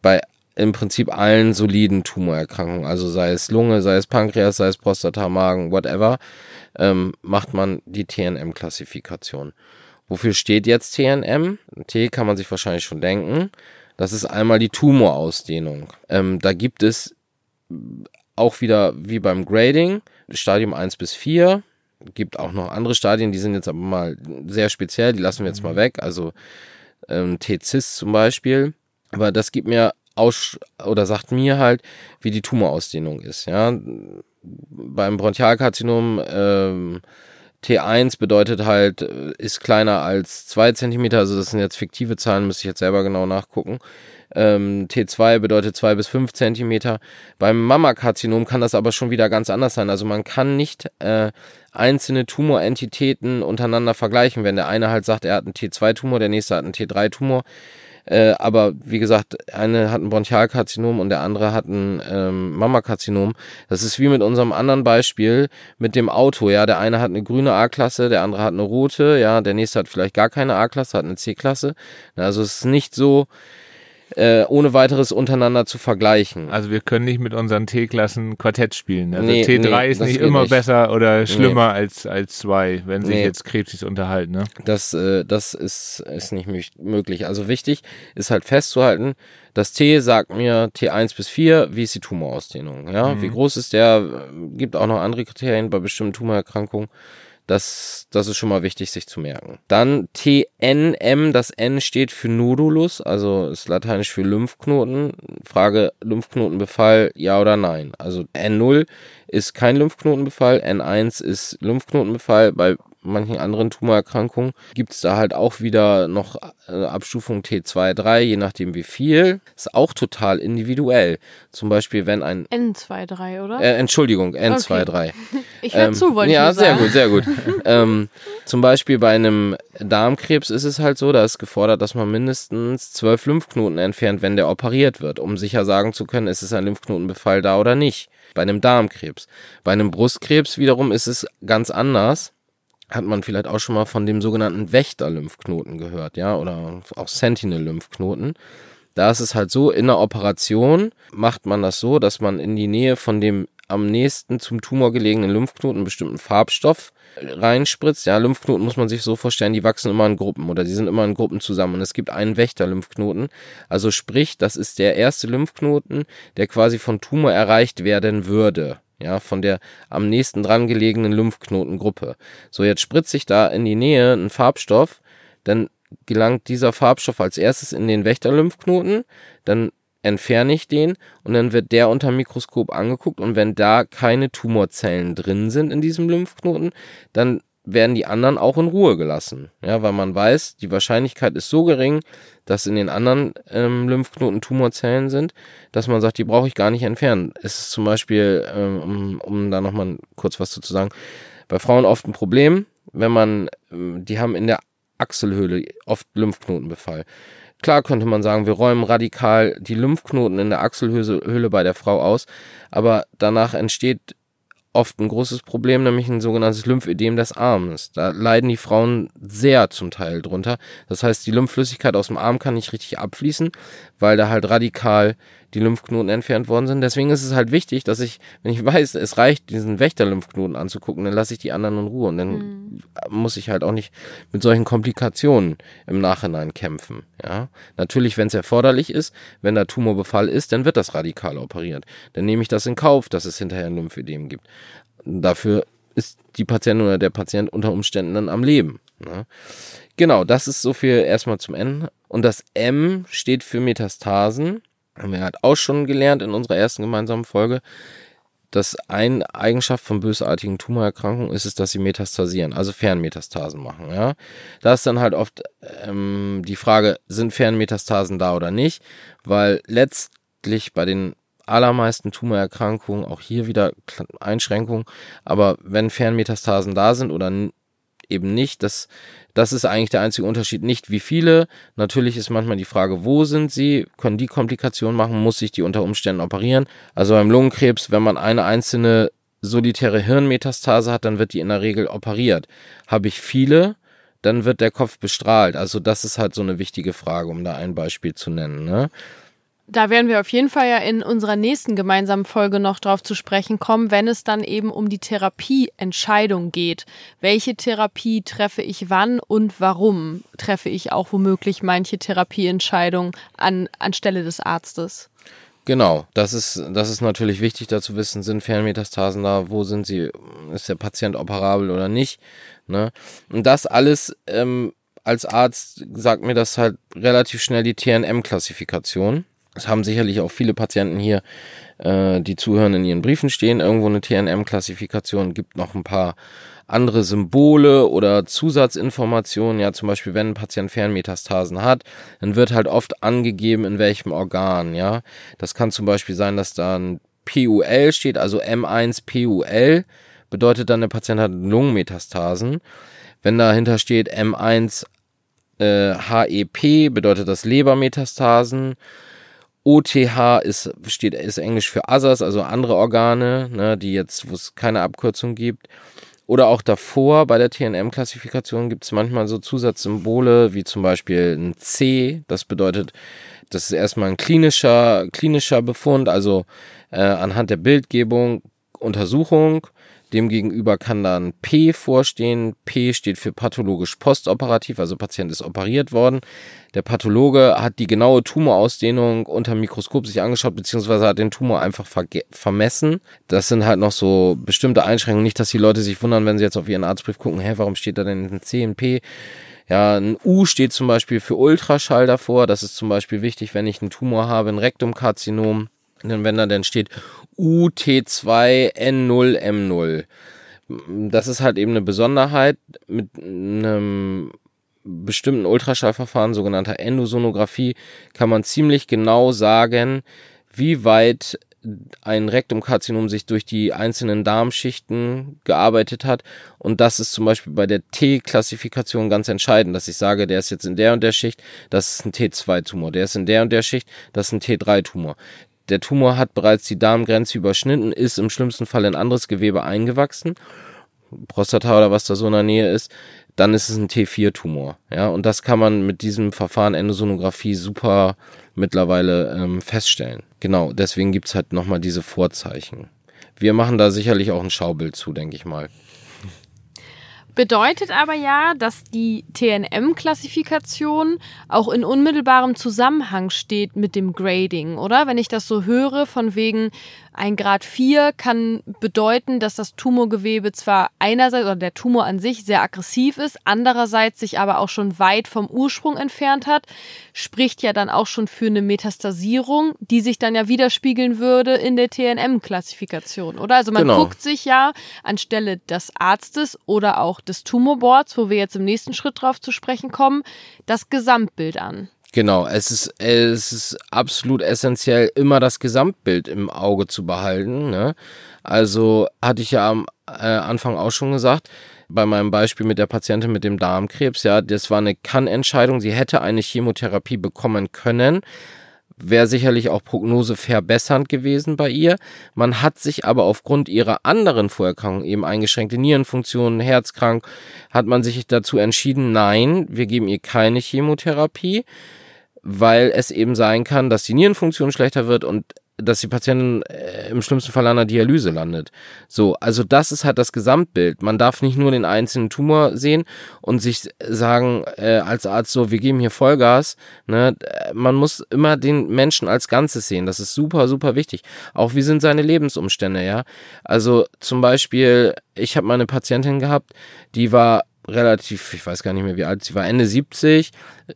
Bei im Prinzip allen soliden Tumorerkrankungen, also sei es Lunge, sei es Pankreas, sei es Prostata, Magen, whatever, ähm, macht man die TNM-Klassifikation. Wofür steht jetzt TNM? T kann man sich wahrscheinlich schon denken. Das ist einmal die Tumorausdehnung. Ähm, da gibt es auch wieder wie beim Grading, Stadium 1 bis 4. Gibt auch noch andere Stadien, die sind jetzt aber mal sehr speziell, die lassen wir jetzt mal weg. Also ähm, T-Cis zum Beispiel. Aber das gibt mir aus oder sagt mir halt, wie die Tumorausdehnung ist. Ja, beim Bronchialkarzinom ähm, T1 bedeutet halt, äh, ist kleiner als zwei Zentimeter, also das sind jetzt fiktive Zahlen, müsste ich jetzt selber genau nachgucken. Ähm, T2 bedeutet zwei bis fünf Zentimeter. Beim Mammakarzinom kann das aber schon wieder ganz anders sein. Also man kann nicht äh, einzelne Tumorentitäten untereinander vergleichen. Wenn der eine halt sagt, er hat einen T2-Tumor, der nächste hat einen T3-Tumor. Äh, aber wie gesagt, eine hat ein Bronchialkarzinom und der andere hat ein ähm, Mammakarzinom. Das ist wie mit unserem anderen Beispiel mit dem Auto. Ja, der eine hat eine grüne A-Klasse, der andere hat eine rote. Ja, der nächste hat vielleicht gar keine A-Klasse, hat eine C-Klasse. Also es ist nicht so äh, ohne weiteres untereinander zu vergleichen. Also wir können nicht mit unseren T-Klassen Quartett spielen. Also Nee, T3 nee, ist nicht immer nicht. besser oder schlimmer als als zwei, wenn sich Nee. jetzt Krebsis unterhalten. Ne? Das, äh, das ist, ist nicht mö- möglich. Also wichtig ist halt festzuhalten, das T sagt mir T1 bis 4, wie ist die Tumorausdehnung? Ja, wie groß ist der? Gibt auch noch andere Kriterien bei bestimmten Tumorerkrankungen. Das, das ist schon mal wichtig, sich zu merken. Dann TNM, das N steht für Nodulus, also ist lateinisch für Lymphknoten. Frage Lymphknotenbefall, ja oder nein? Also N0 ist kein Lymphknotenbefall, N1 ist Lymphknotenbefall. Bei manchen anderen Tumorerkrankungen gibt's da halt auch wieder noch äh, Abstufung T2, 3, je nachdem wie viel. Ist auch total individuell. Zum Beispiel, wenn ein N23, oder? äh, Entschuldigung, N2, Okay. 3. ich höre zu, wollte ja, ich nur sehr sagen. gut, sehr gut. ähm, zum Beispiel bei einem Darmkrebs ist es halt so, da ist gefordert, dass man mindestens zwölf Lymphknoten entfernt, wenn der operiert wird, um sicher sagen zu können, ist es ein Lymphknotenbefall da oder nicht. Bei einem Darmkrebs. Bei einem Brustkrebs wiederum ist es ganz anders. Hat man vielleicht auch schon mal von dem sogenannten Wächter-Lymphknoten gehört, ja, oder auch Sentinel-Lymphknoten. Da ist es halt so, in der Operation macht man das so, dass man in die Nähe von dem am nächsten zum Tumor gelegenen Lymphknoten einen bestimmten Farbstoff reinspritzt. Ja, Lymphknoten muss man sich so vorstellen, die wachsen immer in Gruppen oder die sind immer in Gruppen zusammen und es gibt einen Wächter-Lymphknoten. Also sprich, das ist der erste Lymphknoten, der quasi von Tumor erreicht werden würde. Ja, von der am nächsten dran gelegenen Lymphknotengruppe. So, jetzt spritze ich da in die Nähe einen Farbstoff, dann gelangt dieser Farbstoff als erstes in den Wächter-Lymphknoten, dann entferne ich den und dann wird der unter Mikroskop angeguckt und wenn da keine Tumorzellen drin sind in diesem Lymphknoten, dann werden die anderen auch in Ruhe gelassen. Ja, weil man weiß, die Wahrscheinlichkeit ist so gering, dass in den anderen ähm, Lymphknoten Tumorzellen sind, dass man sagt, die brauche ich gar nicht entfernen. Es ist zum Beispiel, ähm, um, um da nochmal kurz was zu sagen, bei Frauen oft ein Problem, wenn man, ähm, die haben in der Achselhöhle oft Lymphknotenbefall. Klar könnte man sagen, wir räumen radikal die Lymphknoten in der Achselhöhle Höhle bei der Frau aus, aber danach entsteht oft ein großes Problem, nämlich ein sogenanntes Lymphödem des Armes. Da leiden die Frauen sehr zum Teil drunter. Das heißt, die Lymphflüssigkeit aus dem Arm kann nicht richtig abfließen, weil da halt radikal die Lymphknoten entfernt worden sind. Deswegen ist es halt wichtig, dass ich, wenn ich weiß, es reicht, diesen Wächter-Lymphknoten anzugucken, dann lasse ich die anderen in Ruhe und dann mhm. muss ich halt auch nicht mit solchen Komplikationen im Nachhinein kämpfen. Ja, natürlich, wenn es erforderlich ist, wenn da Tumorbefall ist, dann wird das radikal operiert. Dann nehme ich das in Kauf, dass es hinterher ein Lymphödem gibt. Dafür ist die Patientin oder der Patient unter Umständen dann am Leben. Ne? Genau, das ist so viel erstmal zum N. Und das M steht für Metastasen. Haben wir halt auch schon gelernt in unserer ersten gemeinsamen Folge. dass eine Eigenschaft von bösartigen Tumorerkrankungen ist es, dass sie metastasieren, also Fernmetastasen machen. Ja, da ist dann halt oft ähm, die Frage, sind Fernmetastasen da oder nicht? Weil letztlich bei den allermeisten Tumorerkrankungen, auch hier wieder Einschränkungen, aber wenn Fernmetastasen da sind oder eben nicht, das, das ist eigentlich der einzige Unterschied. Nicht wie viele, natürlich ist manchmal die Frage, wo sind sie, können die Komplikationen machen, muss sich die unter Umständen operieren. Also beim Lungenkrebs, wenn man eine einzelne solitäre Hirnmetastase hat, dann wird die in der Regel operiert. Habe ich viele, dann wird der Kopf bestrahlt. Also das ist halt so eine wichtige Frage, um da ein Beispiel zu nennen. Ne? Da werden wir auf jeden Fall ja in unserer nächsten gemeinsamen Folge noch drauf zu sprechen kommen, wenn es dann eben um die Therapieentscheidung geht. Welche Therapie treffe ich wann und warum treffe ich auch womöglich manche Therapieentscheidung an, anstelle des Arztes? Genau, das ist, das ist natürlich wichtig da zu wissen, sind Fernmetastasen da, wo sind sie, ist der Patient operabel oder nicht. Ne? Und das alles ähm, als Arzt sagt mir das halt relativ schnell die TNM-Klassifikation. Es haben sicherlich auch viele Patienten hier, äh, die zuhören, in ihren Briefen stehen, irgendwo eine TNM-Klassifikation, gibt noch ein paar andere Symbole oder Zusatzinformationen. Ja, zum Beispiel, wenn ein Patient Fernmetastasen hat, dann wird halt oft angegeben, in welchem Organ. Ja, das kann zum Beispiel sein, dass da ein PUL steht, also M1 PUL, bedeutet dann, der Patient hat Lungenmetastasen. Wenn dahinter steht M1 äh, HEP, bedeutet das Lebermetastasen. OTH ist, steht, ist Englisch für Others, also andere Organe, ne, die jetzt, wo es keine Abkürzung gibt. Oder auch davor bei der TNM-Klassifikation gibt es manchmal so Zusatzsymbole, wie zum Beispiel ein C. Das bedeutet, das ist erstmal ein klinischer, klinischer Befund, also äh, anhand der Bildgebung Untersuchung. Demgegenüber kann dann P vorstehen. P steht für pathologisch postoperativ, also Patient ist operiert worden. Der Pathologe hat die genaue Tumorausdehnung unter Mikroskop sich angeschaut, beziehungsweise hat den Tumor einfach vermessen. Das sind halt noch so bestimmte Einschränkungen. Nicht, dass die Leute sich wundern, wenn sie jetzt auf ihren Arztbrief gucken, hä, warum steht da denn ein C, ein P? Ja, ein U steht zum Beispiel für Ultraschall davor. Das ist zum Beispiel wichtig, wenn ich einen Tumor habe, ein Rektumkarzinom. Denn wenn da dann steht UT2N0M0. Das ist halt eben eine Besonderheit mit einem bestimmten Ultraschallverfahren, sogenannter Endosonographie, kann man ziemlich genau sagen, wie weit ein Rektumkarzinom sich durch die einzelnen Darmschichten gearbeitet hat. Und das ist zum Beispiel bei der T-Klassifikation ganz entscheidend, dass ich sage, der ist jetzt in der und der Schicht, das ist ein T2-Tumor. Der ist in der und der Schicht, das ist ein T3-Tumor der Tumor hat bereits die Darmgrenze überschnitten, ist im schlimmsten Fall in anderes Gewebe eingewachsen, Prostata oder was da so in der Nähe ist, dann ist es ein T4-Tumor. Ja, und das kann man mit diesem Verfahren Endosonographie super mittlerweile ähm, feststellen. Genau, deswegen gibt's halt nochmal diese Vorzeichen. Wir machen da sicherlich auch ein Schaubild zu, denke ich mal. Bedeutet aber ja, dass die TNM-Klassifikation auch in unmittelbarem Zusammenhang steht mit dem Grading, oder? Wenn ich das so höre, von wegen, ein Grad 4 kann bedeuten, dass das Tumorgewebe zwar einerseits oder der Tumor an sich sehr aggressiv ist, andererseits sich aber auch schon weit vom Ursprung entfernt hat, spricht ja dann auch schon für eine Metastasierung, die sich dann ja widerspiegeln würde in der TNM-Klassifikation, oder? Also man genau. guckt sich ja anstelle des Arztes oder auch des Tumorboards, wo wir jetzt im nächsten Schritt drauf zu sprechen kommen, das Gesamtbild an. Genau, es ist, es ist absolut essentiell, immer das Gesamtbild im Auge zu behalten. Ne? Also hatte ich ja am äh, Anfang auch schon gesagt, bei meinem Beispiel mit der Patientin mit dem Darmkrebs, ja, das war eine Kann-Entscheidung. Sie hätte eine Chemotherapie bekommen können. Wäre sicherlich auch Prognose verbessernd gewesen bei ihr. Man hat sich aber aufgrund ihrer anderen Vorerkrankungen, eben eingeschränkte Nierenfunktionen, herzkrank, hat man sich dazu entschieden, nein, wir geben ihr keine Chemotherapie weil es eben sein kann, dass die Nierenfunktion schlechter wird und dass die Patientin äh, im schlimmsten Fall an der Dialyse landet. So, also das ist halt das Gesamtbild. Man darf nicht nur den einzelnen Tumor sehen und sich sagen äh, als Arzt so, wir geben hier Vollgas. Ne? Man muss immer den Menschen als Ganzes sehen. Das ist super, super wichtig. Auch wie sind seine Lebensumstände, ja. Also zum Beispiel, ich habe mal eine Patientin gehabt, die war relativ, ich weiß gar nicht mehr wie alt sie war, Ende 70,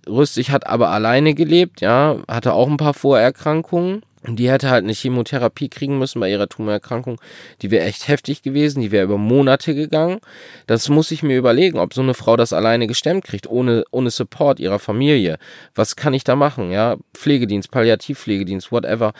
rüstig, hat aber alleine gelebt, ja, hatte auch ein paar Vorerkrankungen die hätte halt eine Chemotherapie kriegen müssen bei ihrer Tumorerkrankung. Die wäre echt heftig gewesen, die wäre über Monate gegangen. Das muss ich mir überlegen, ob so eine Frau das alleine gestemmt kriegt, ohne, ohne Support ihrer Familie. Was kann ich da machen? Ja, Pflegedienst, Palliativpflegedienst, whatever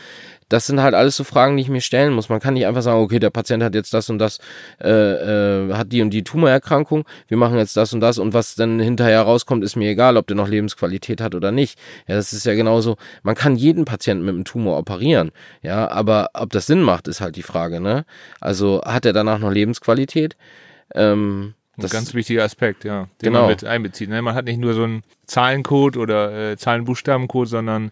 das sind halt alles so Fragen, die ich mir stellen muss. Man kann nicht einfach sagen, okay, der Patient hat jetzt das und das, äh, äh, hat die und die Tumorerkrankung, wir machen jetzt das und das und was dann hinterher rauskommt, ist mir egal, ob der noch Lebensqualität hat oder nicht. Ja, das ist ja genauso, man kann jeden Patienten mit einem Tumor operieren, ja, aber ob das Sinn macht, ist halt die Frage, ne? Also hat er danach noch Lebensqualität? Ähm, das ein ganz wichtiger Aspekt, ja, den genau. man mit einbezieht. Ne? Man hat nicht nur so einen Zahlencode oder äh, Zahlenbuchstabencode, sondern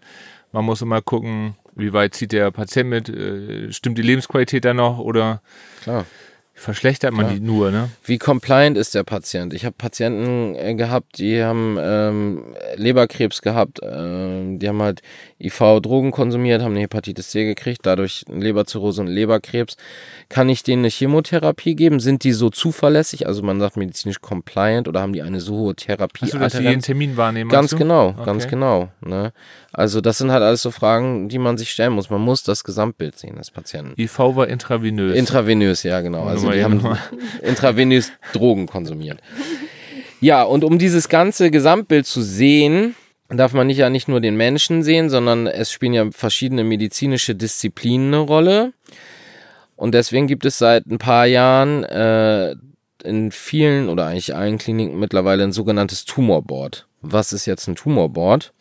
man muss immer gucken, wie weit zieht der Patient mit? Äh, stimmt die Lebensqualität dann noch oder Klar. verschlechtert man Klar. die nur? Ne? Wie compliant ist der Patient? Ich habe Patienten äh, gehabt, die haben ähm, Leberkrebs gehabt, ähm, die haben halt IV-Drogen konsumiert, haben eine Hepatitis C gekriegt, dadurch Leberzirrhose und Leberkrebs. Kann ich denen eine Chemotherapie geben? Sind die so zuverlässig? Also man sagt medizinisch compliant oder haben die eine so hohe Therapie? Achso, dass sie jeden Termin wahrnehmen. Ganz genau, Okay. ganz genau. Ne? Also das sind halt alles so Fragen, die man sich stellen muss. Man muss das Gesamtbild sehen des Patienten. IV war intravenös. Intravenös, ja genau. Also die haben intravenös Drogen konsumiert. Ja, und um dieses ganze Gesamtbild zu sehen, darf man nicht ja nicht nur den Menschen sehen, sondern es spielen ja verschiedene medizinische Disziplinen eine Rolle. Und deswegen gibt es seit ein paar Jahren äh, in vielen oder eigentlich allen Kliniken mittlerweile ein sogenanntes Tumorboard. Was ist jetzt ein Tumorboard?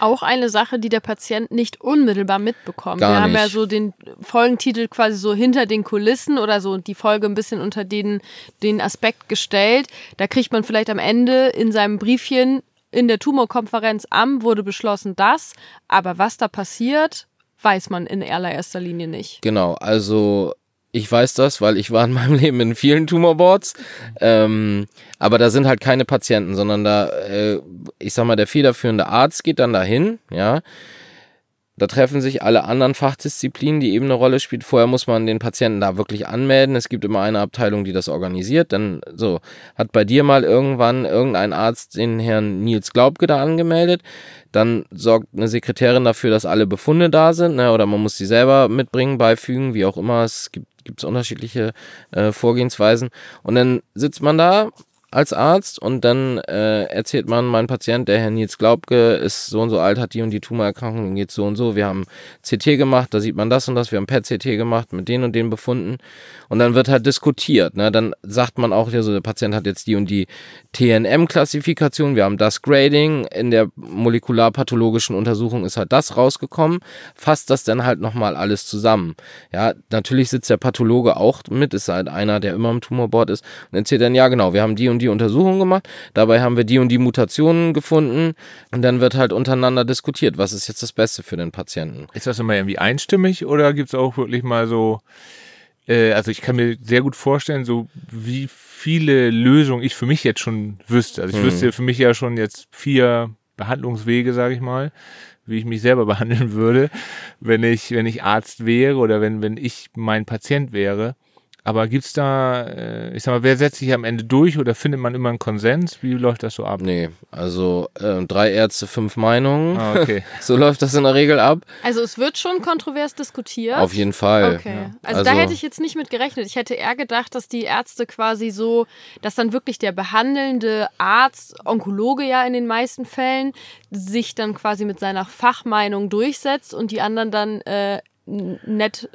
Auch eine Sache, die der Patient nicht unmittelbar mitbekommt. Gar Wir haben ja nicht. so den Folgentitel quasi so hinter den Kulissen oder so die Folge ein bisschen unter den, den Aspekt gestellt. Da kriegt man vielleicht am Ende in seinem Briefchen in der Tumorkonferenz am wurde beschlossen das, aber was da passiert, weiß man in allererster Linie nicht. Genau, also ich weiß das, weil ich war in meinem Leben in vielen Tumorboards. Ähm, aber da sind halt keine Patienten, sondern da, äh, ich sag mal, der federführende Arzt geht dann dahin, ja. Da treffen sich alle anderen Fachdisziplinen, die eben eine Rolle spielt. Vorher muss man den Patienten da wirklich anmelden. Es gibt immer eine Abteilung, die das organisiert. Dann so hat bei dir mal irgendwann irgendein Arzt den Herrn Nils Glaubke da angemeldet. Dann sorgt eine Sekretärin dafür, dass alle Befunde da sind, ne? oder man muss sie selber mitbringen, beifügen, wie auch immer. Es gibt gibt's unterschiedliche äh, Vorgehensweisen. Und dann sitzt man da als Arzt und dann äh, erzählt man, mein Patient, der Herr Nils Glaubke, ist so und so alt, hat die und die Tumorerkrankung, ihm geht's so und so. Wir haben CT gemacht, da sieht man das und das. Wir haben PET-CT gemacht mit den und den Befunden. Und dann wird halt diskutiert. Ne? Dann sagt man auch, ja, der Patient hat jetzt die und die TNM-Klassifikation. Wir haben das Grading. In der molekularpathologischen Untersuchung ist halt das rausgekommen. Fasst das dann halt nochmal alles zusammen. Ja, natürlich sitzt der Pathologe auch mit, ist halt einer, der immer im Tumorboard ist und erzählt dann, ja genau, wir haben die und die Untersuchung gemacht, dabei haben wir die und die Mutationen gefunden und dann wird halt untereinander diskutiert, was ist jetzt das Beste für den Patienten. Ist das immer irgendwie einstimmig oder gibt es auch wirklich mal so, äh, also ich kann mir sehr gut vorstellen, so wie viele Lösungen ich für mich jetzt schon wüsste. Also ich Mhm. wüsste für mich ja schon jetzt vier Behandlungswege, sage ich mal, wie ich mich selber behandeln würde, wenn ich, wenn ich Arzt wäre oder wenn, wenn ich mein Patient wäre. Aber gibt's da, äh, ich sag mal, wer setzt sich am Ende durch oder findet man immer einen Konsens? Wie läuft das so ab? Nee, also äh, drei Ärzte, fünf Meinungen. Ah, okay. So läuft das in der Regel ab. Also es wird schon kontrovers diskutiert. Auf jeden Fall. Okay. Also, da hätte ich jetzt nicht mit gerechnet. Ich hätte eher gedacht, dass die Ärzte quasi so, dass dann wirklich der behandelnde Arzt, Onkologe ja in den meisten Fällen, sich dann quasi mit seiner Fachmeinung durchsetzt und die anderen dann äh, nett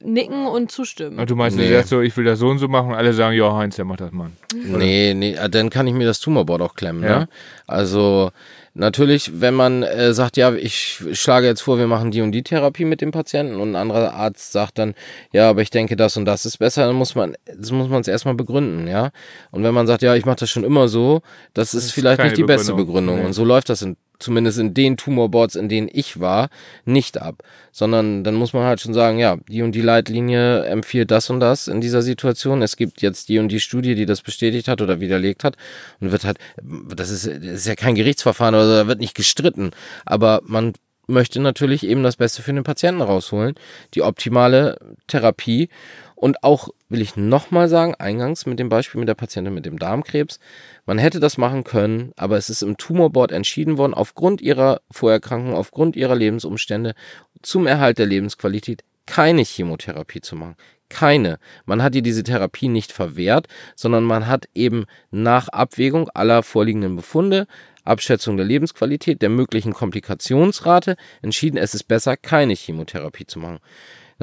nicken und zustimmen. Und du meinst, Nee. du sagst so, ich will das so und so machen und alle sagen, ja, Heinz, der macht das, Mann. Nee, nee, äh, dann kann ich mir das Tumorboard auch klemmen, Ja. ne? Also natürlich, wenn man äh, sagt, ja, ich schlage jetzt vor, wir machen die und die Therapie mit dem Patienten und ein anderer Arzt sagt dann, ja, aber ich denke, das und das ist besser, dann muss man, das muss man es erstmal begründen, ja. Und wenn man sagt, ja, ich mache das schon immer so, das ist ist vielleicht nicht die beste Begründung. Begründung. Nee. Und so läuft das in zumindest in den Tumorboards, in denen ich war, nicht ab. Sondern dann muss man halt schon sagen, ja, die und die Leitlinie empfiehlt das und das in dieser Situation. Es gibt jetzt die und die Studie, die das bestätigt hat oder widerlegt hat. Und wird halt, das ist, das ist ja kein Gerichtsverfahren oder da wird nicht gestritten. Aber man möchte natürlich eben das Beste für den Patienten rausholen. Die optimale Therapie. Und auch will ich nochmal sagen, eingangs mit dem Beispiel mit der Patientin mit dem Darmkrebs, man hätte das machen können, aber es ist im Tumorboard entschieden worden, aufgrund ihrer Vorerkrankung, aufgrund ihrer Lebensumstände, zum Erhalt der Lebensqualität keine Chemotherapie zu machen. Keine. Man hat ihr diese Therapie nicht verwehrt, sondern man hat eben nach Abwägung aller vorliegenden Befunde, Abschätzung der Lebensqualität, der möglichen Komplikationsrate entschieden, es ist besser, keine Chemotherapie zu machen.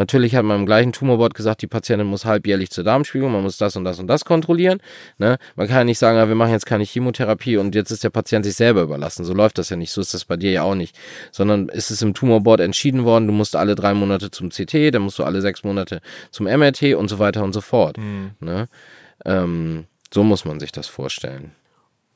Natürlich hat man im gleichen Tumorboard gesagt, die Patientin muss halbjährlich zur Darmspiegelung, man muss das und das und das kontrollieren. Ne? Man kann ja nicht sagen, ja, wir machen jetzt keine Chemotherapie und jetzt ist der Patient sich selber überlassen. So läuft das ja nicht, so ist das bei dir ja auch nicht. Sondern ist es im Tumorboard entschieden worden, du musst alle drei Monate zum CT, dann musst du alle sechs Monate zum MRT und so weiter und so fort. Mhm. Ne? Ähm, so muss man sich das vorstellen.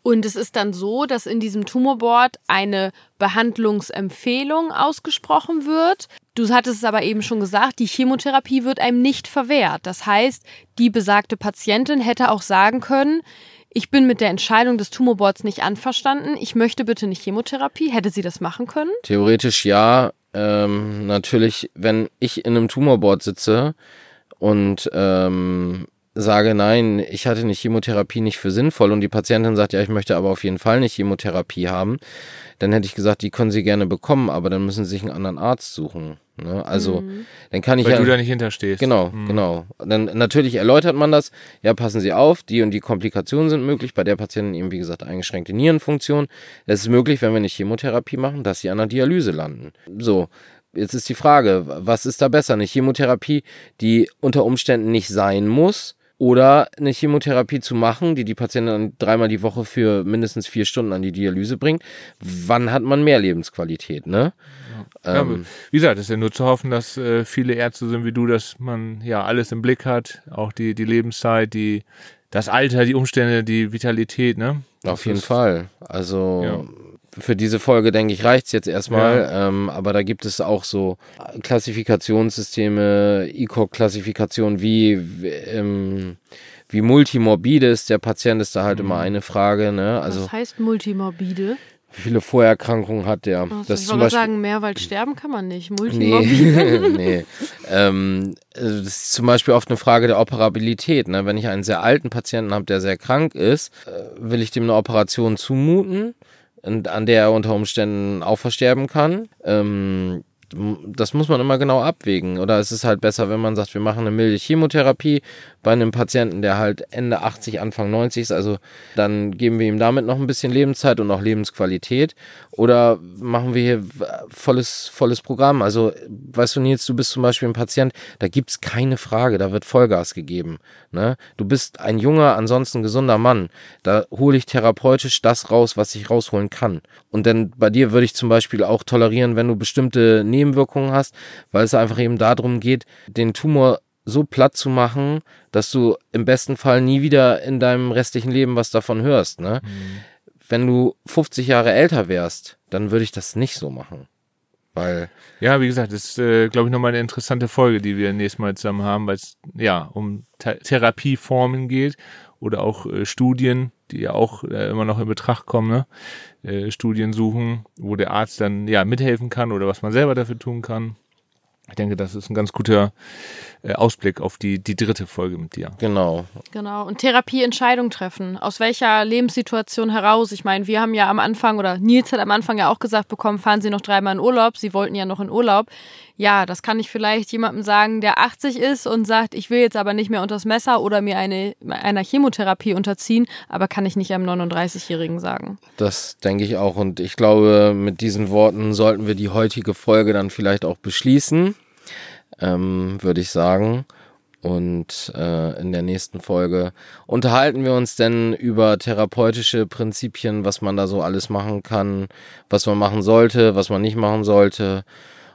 Und es ist dann so, dass in diesem Tumorboard eine Behandlungsempfehlung ausgesprochen wird. Du hattest es aber eben schon gesagt, die Chemotherapie wird einem nicht verwehrt. Das heißt, die besagte Patientin hätte auch sagen können, ich bin mit der Entscheidung des Tumorboards nicht anverstanden, ich möchte bitte eine Chemotherapie. Hätte sie das machen können? Theoretisch ja. Ähm, natürlich, wenn ich in einem Tumorboard sitze und ähm, sage, nein, ich hatte eine Chemotherapie nicht für sinnvoll und die Patientin sagt, ja, ich möchte aber auf jeden Fall eine Chemotherapie haben, dann hätte ich gesagt, die können sie gerne bekommen, aber dann müssen sie sich einen anderen Arzt suchen. Ne? Also, mhm. dann kann ich Weil ja. du da nicht hinterstehst. Genau, mhm. genau. Dann natürlich erläutert man das. Ja, passen Sie auf, die und die Komplikationen sind möglich. Bei der Patientin eben, wie gesagt, eingeschränkte Nierenfunktion. Es ist möglich, wenn wir eine Chemotherapie machen, dass sie an der Dialyse landen. So. Jetzt ist die Frage, was ist da besser? Eine Chemotherapie, die unter Umständen nicht sein muss, oder eine Chemotherapie zu machen, die die Patienten dann dreimal die Woche für mindestens vier Stunden an die Dialyse bringt. Wann hat man mehr Lebensqualität, ne? Ja. Ähm, wie gesagt, es ist ja nur zu hoffen, dass äh, viele Ärzte sind wie du, dass man ja alles im Blick hat, auch die, die Lebenszeit, die, das Alter, die Umstände, die Vitalität, ne? Das Auf jeden Fall. Also ja für diese Folge, denke ich, reicht's jetzt erstmal. Ja. Ähm, aber da gibt es auch so Klassifikationssysteme, ICOG-Klassifikation, wie, wie, ähm, wie multimorbide ist der Patient, ist da halt mhm. immer eine Frage. Ne? Also, Was heißt multimorbide? Wie viele Vorerkrankungen hat der? Also das ich wollte sagen, mehr, weil sterben kann man nicht. Multimorbide. Nee, nee. Ähm, also das ist zum Beispiel oft eine Frage der Operabilität. Ne? Wenn ich einen sehr alten Patienten habe, der sehr krank ist, äh, will ich dem eine Operation zumuten? An der er unter Umständen auch versterben kann. Ähm, das muss man immer genau abwägen. Oder es ist halt besser, wenn man sagt, wir machen eine milde Chemotherapie bei einem Patienten, der halt Ende 80, Anfang 90 ist. Also dann geben wir ihm damit noch ein bisschen Lebenszeit und auch Lebensqualität. Oder machen wir hier volles, volles Programm. Also, weißt du, Nils, du bist zum Beispiel ein Patient, da gibt's keine Frage, da wird Vollgas gegeben. Ne? Du bist ein junger, ansonsten gesunder Mann. Da hole ich therapeutisch das raus, was ich rausholen kann. Und dann bei dir würde ich zum Beispiel auch tolerieren, wenn du bestimmte Nebenwirkungen hast, weil es einfach eben darum geht, den Tumor so platt zu machen, dass du im besten Fall nie wieder in deinem restlichen Leben was davon hörst. Ne? Mhm. Wenn du 50 Jahre älter wärst, dann würde ich das nicht so machen. Weil ja, wie gesagt, das ist, äh, glaube ich, nochmal eine interessante Folge, die wir nächstes Mal zusammen haben, weil es ja um Th Therapieformen geht oder auch äh, Studien, die ja auch äh, immer noch in Betracht kommen, ne? äh, Studien suchen, wo der Arzt dann ja mithelfen kann oder was man selber dafür tun kann. Ich denke, das ist ein ganz guter Ausblick auf die, die dritte Folge mit dir. Genau. Genau. Und Therapieentscheidung treffen. Aus welcher Lebenssituation heraus? Ich meine, wir haben ja am Anfang, oder Nils hat am Anfang ja auch gesagt bekommen, fahren Sie noch dreimal in Urlaub. Sie wollten ja noch in Urlaub. Ja, das kann ich vielleicht jemandem sagen, der 80 ist und sagt, ich will jetzt aber nicht mehr unters Messer oder mir eine, einer Chemotherapie unterziehen, aber kann ich nicht einem 39-Jährigen sagen. Das denke ich auch. Und ich glaube, mit diesen Worten sollten wir die heutige Folge dann vielleicht auch beschließen ähm, würde ich sagen. Und äh, in der nächsten Folge unterhalten wir uns denn über therapeutische Prinzipien, was man da so alles machen kann, was man machen sollte, was man nicht machen sollte.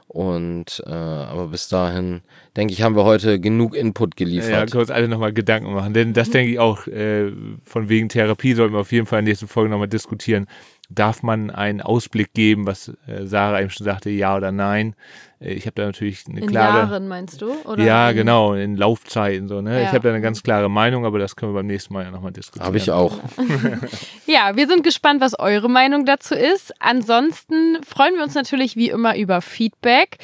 Und äh, aber bis dahin, denke ich, haben wir heute genug Input geliefert. Ja, können wir uns alle nochmal Gedanken machen. Denn das denke ich auch, äh, von wegen Therapie sollten wir auf jeden Fall in der nächsten Folge nochmal diskutieren darf man einen Ausblick geben, was äh, Sarah eben schon sagte, ja oder nein. Äh, ich habe da natürlich eine In klare. Jahren meinst du? Oder ja, in- genau, in Laufzeiten so. Ne? Ja. Ich habe da eine ganz klare Meinung, aber das können wir beim nächsten Mal ja nochmal diskutieren. Habe ich auch. Ja, wir sind gespannt, was eure Meinung dazu ist. Ansonsten freuen wir uns natürlich wie immer über Feedback.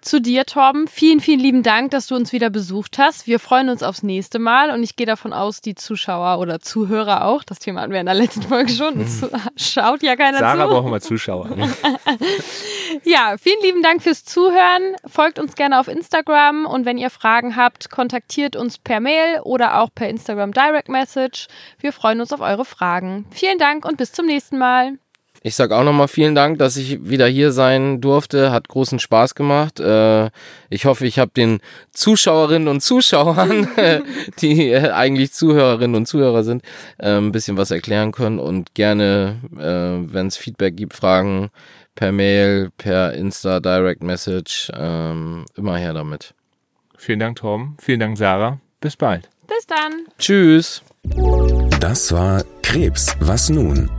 Zu dir, Torben, vielen, vielen lieben Dank, dass du uns wieder besucht hast. Wir freuen uns aufs nächste Mal und ich gehe davon aus, die Zuschauer oder Zuhörer auch. Das Thema hatten wir in der letzten Folge schon. Es schaut ja keiner Sarah zu. brauchen wir Zuschauer. Ja, vielen lieben Dank fürs Zuhören. Folgt uns gerne auf Instagram und wenn ihr Fragen habt, kontaktiert uns per Mail oder auch per Instagram Direct Message. Wir freuen uns auf eure Fragen. Vielen Dank und bis zum nächsten Mal. Ich sag auch nochmal vielen Dank, dass ich wieder hier sein durfte. Hat großen Spaß gemacht. Äh, ich hoffe, ich habe den Zuschauerinnen und Zuschauern, die äh, eigentlich Zuhörerinnen und Zuhörer sind, äh, ein bisschen was erklären können und gerne, äh, wenn es Feedback gibt, Fragen per Mail, per Insta, Direct Message, ähm, immer her damit. Vielen Dank, Torben. Vielen Dank, Sarah. Bis bald. Bis dann. Tschüss. Das war Krebs, was nun?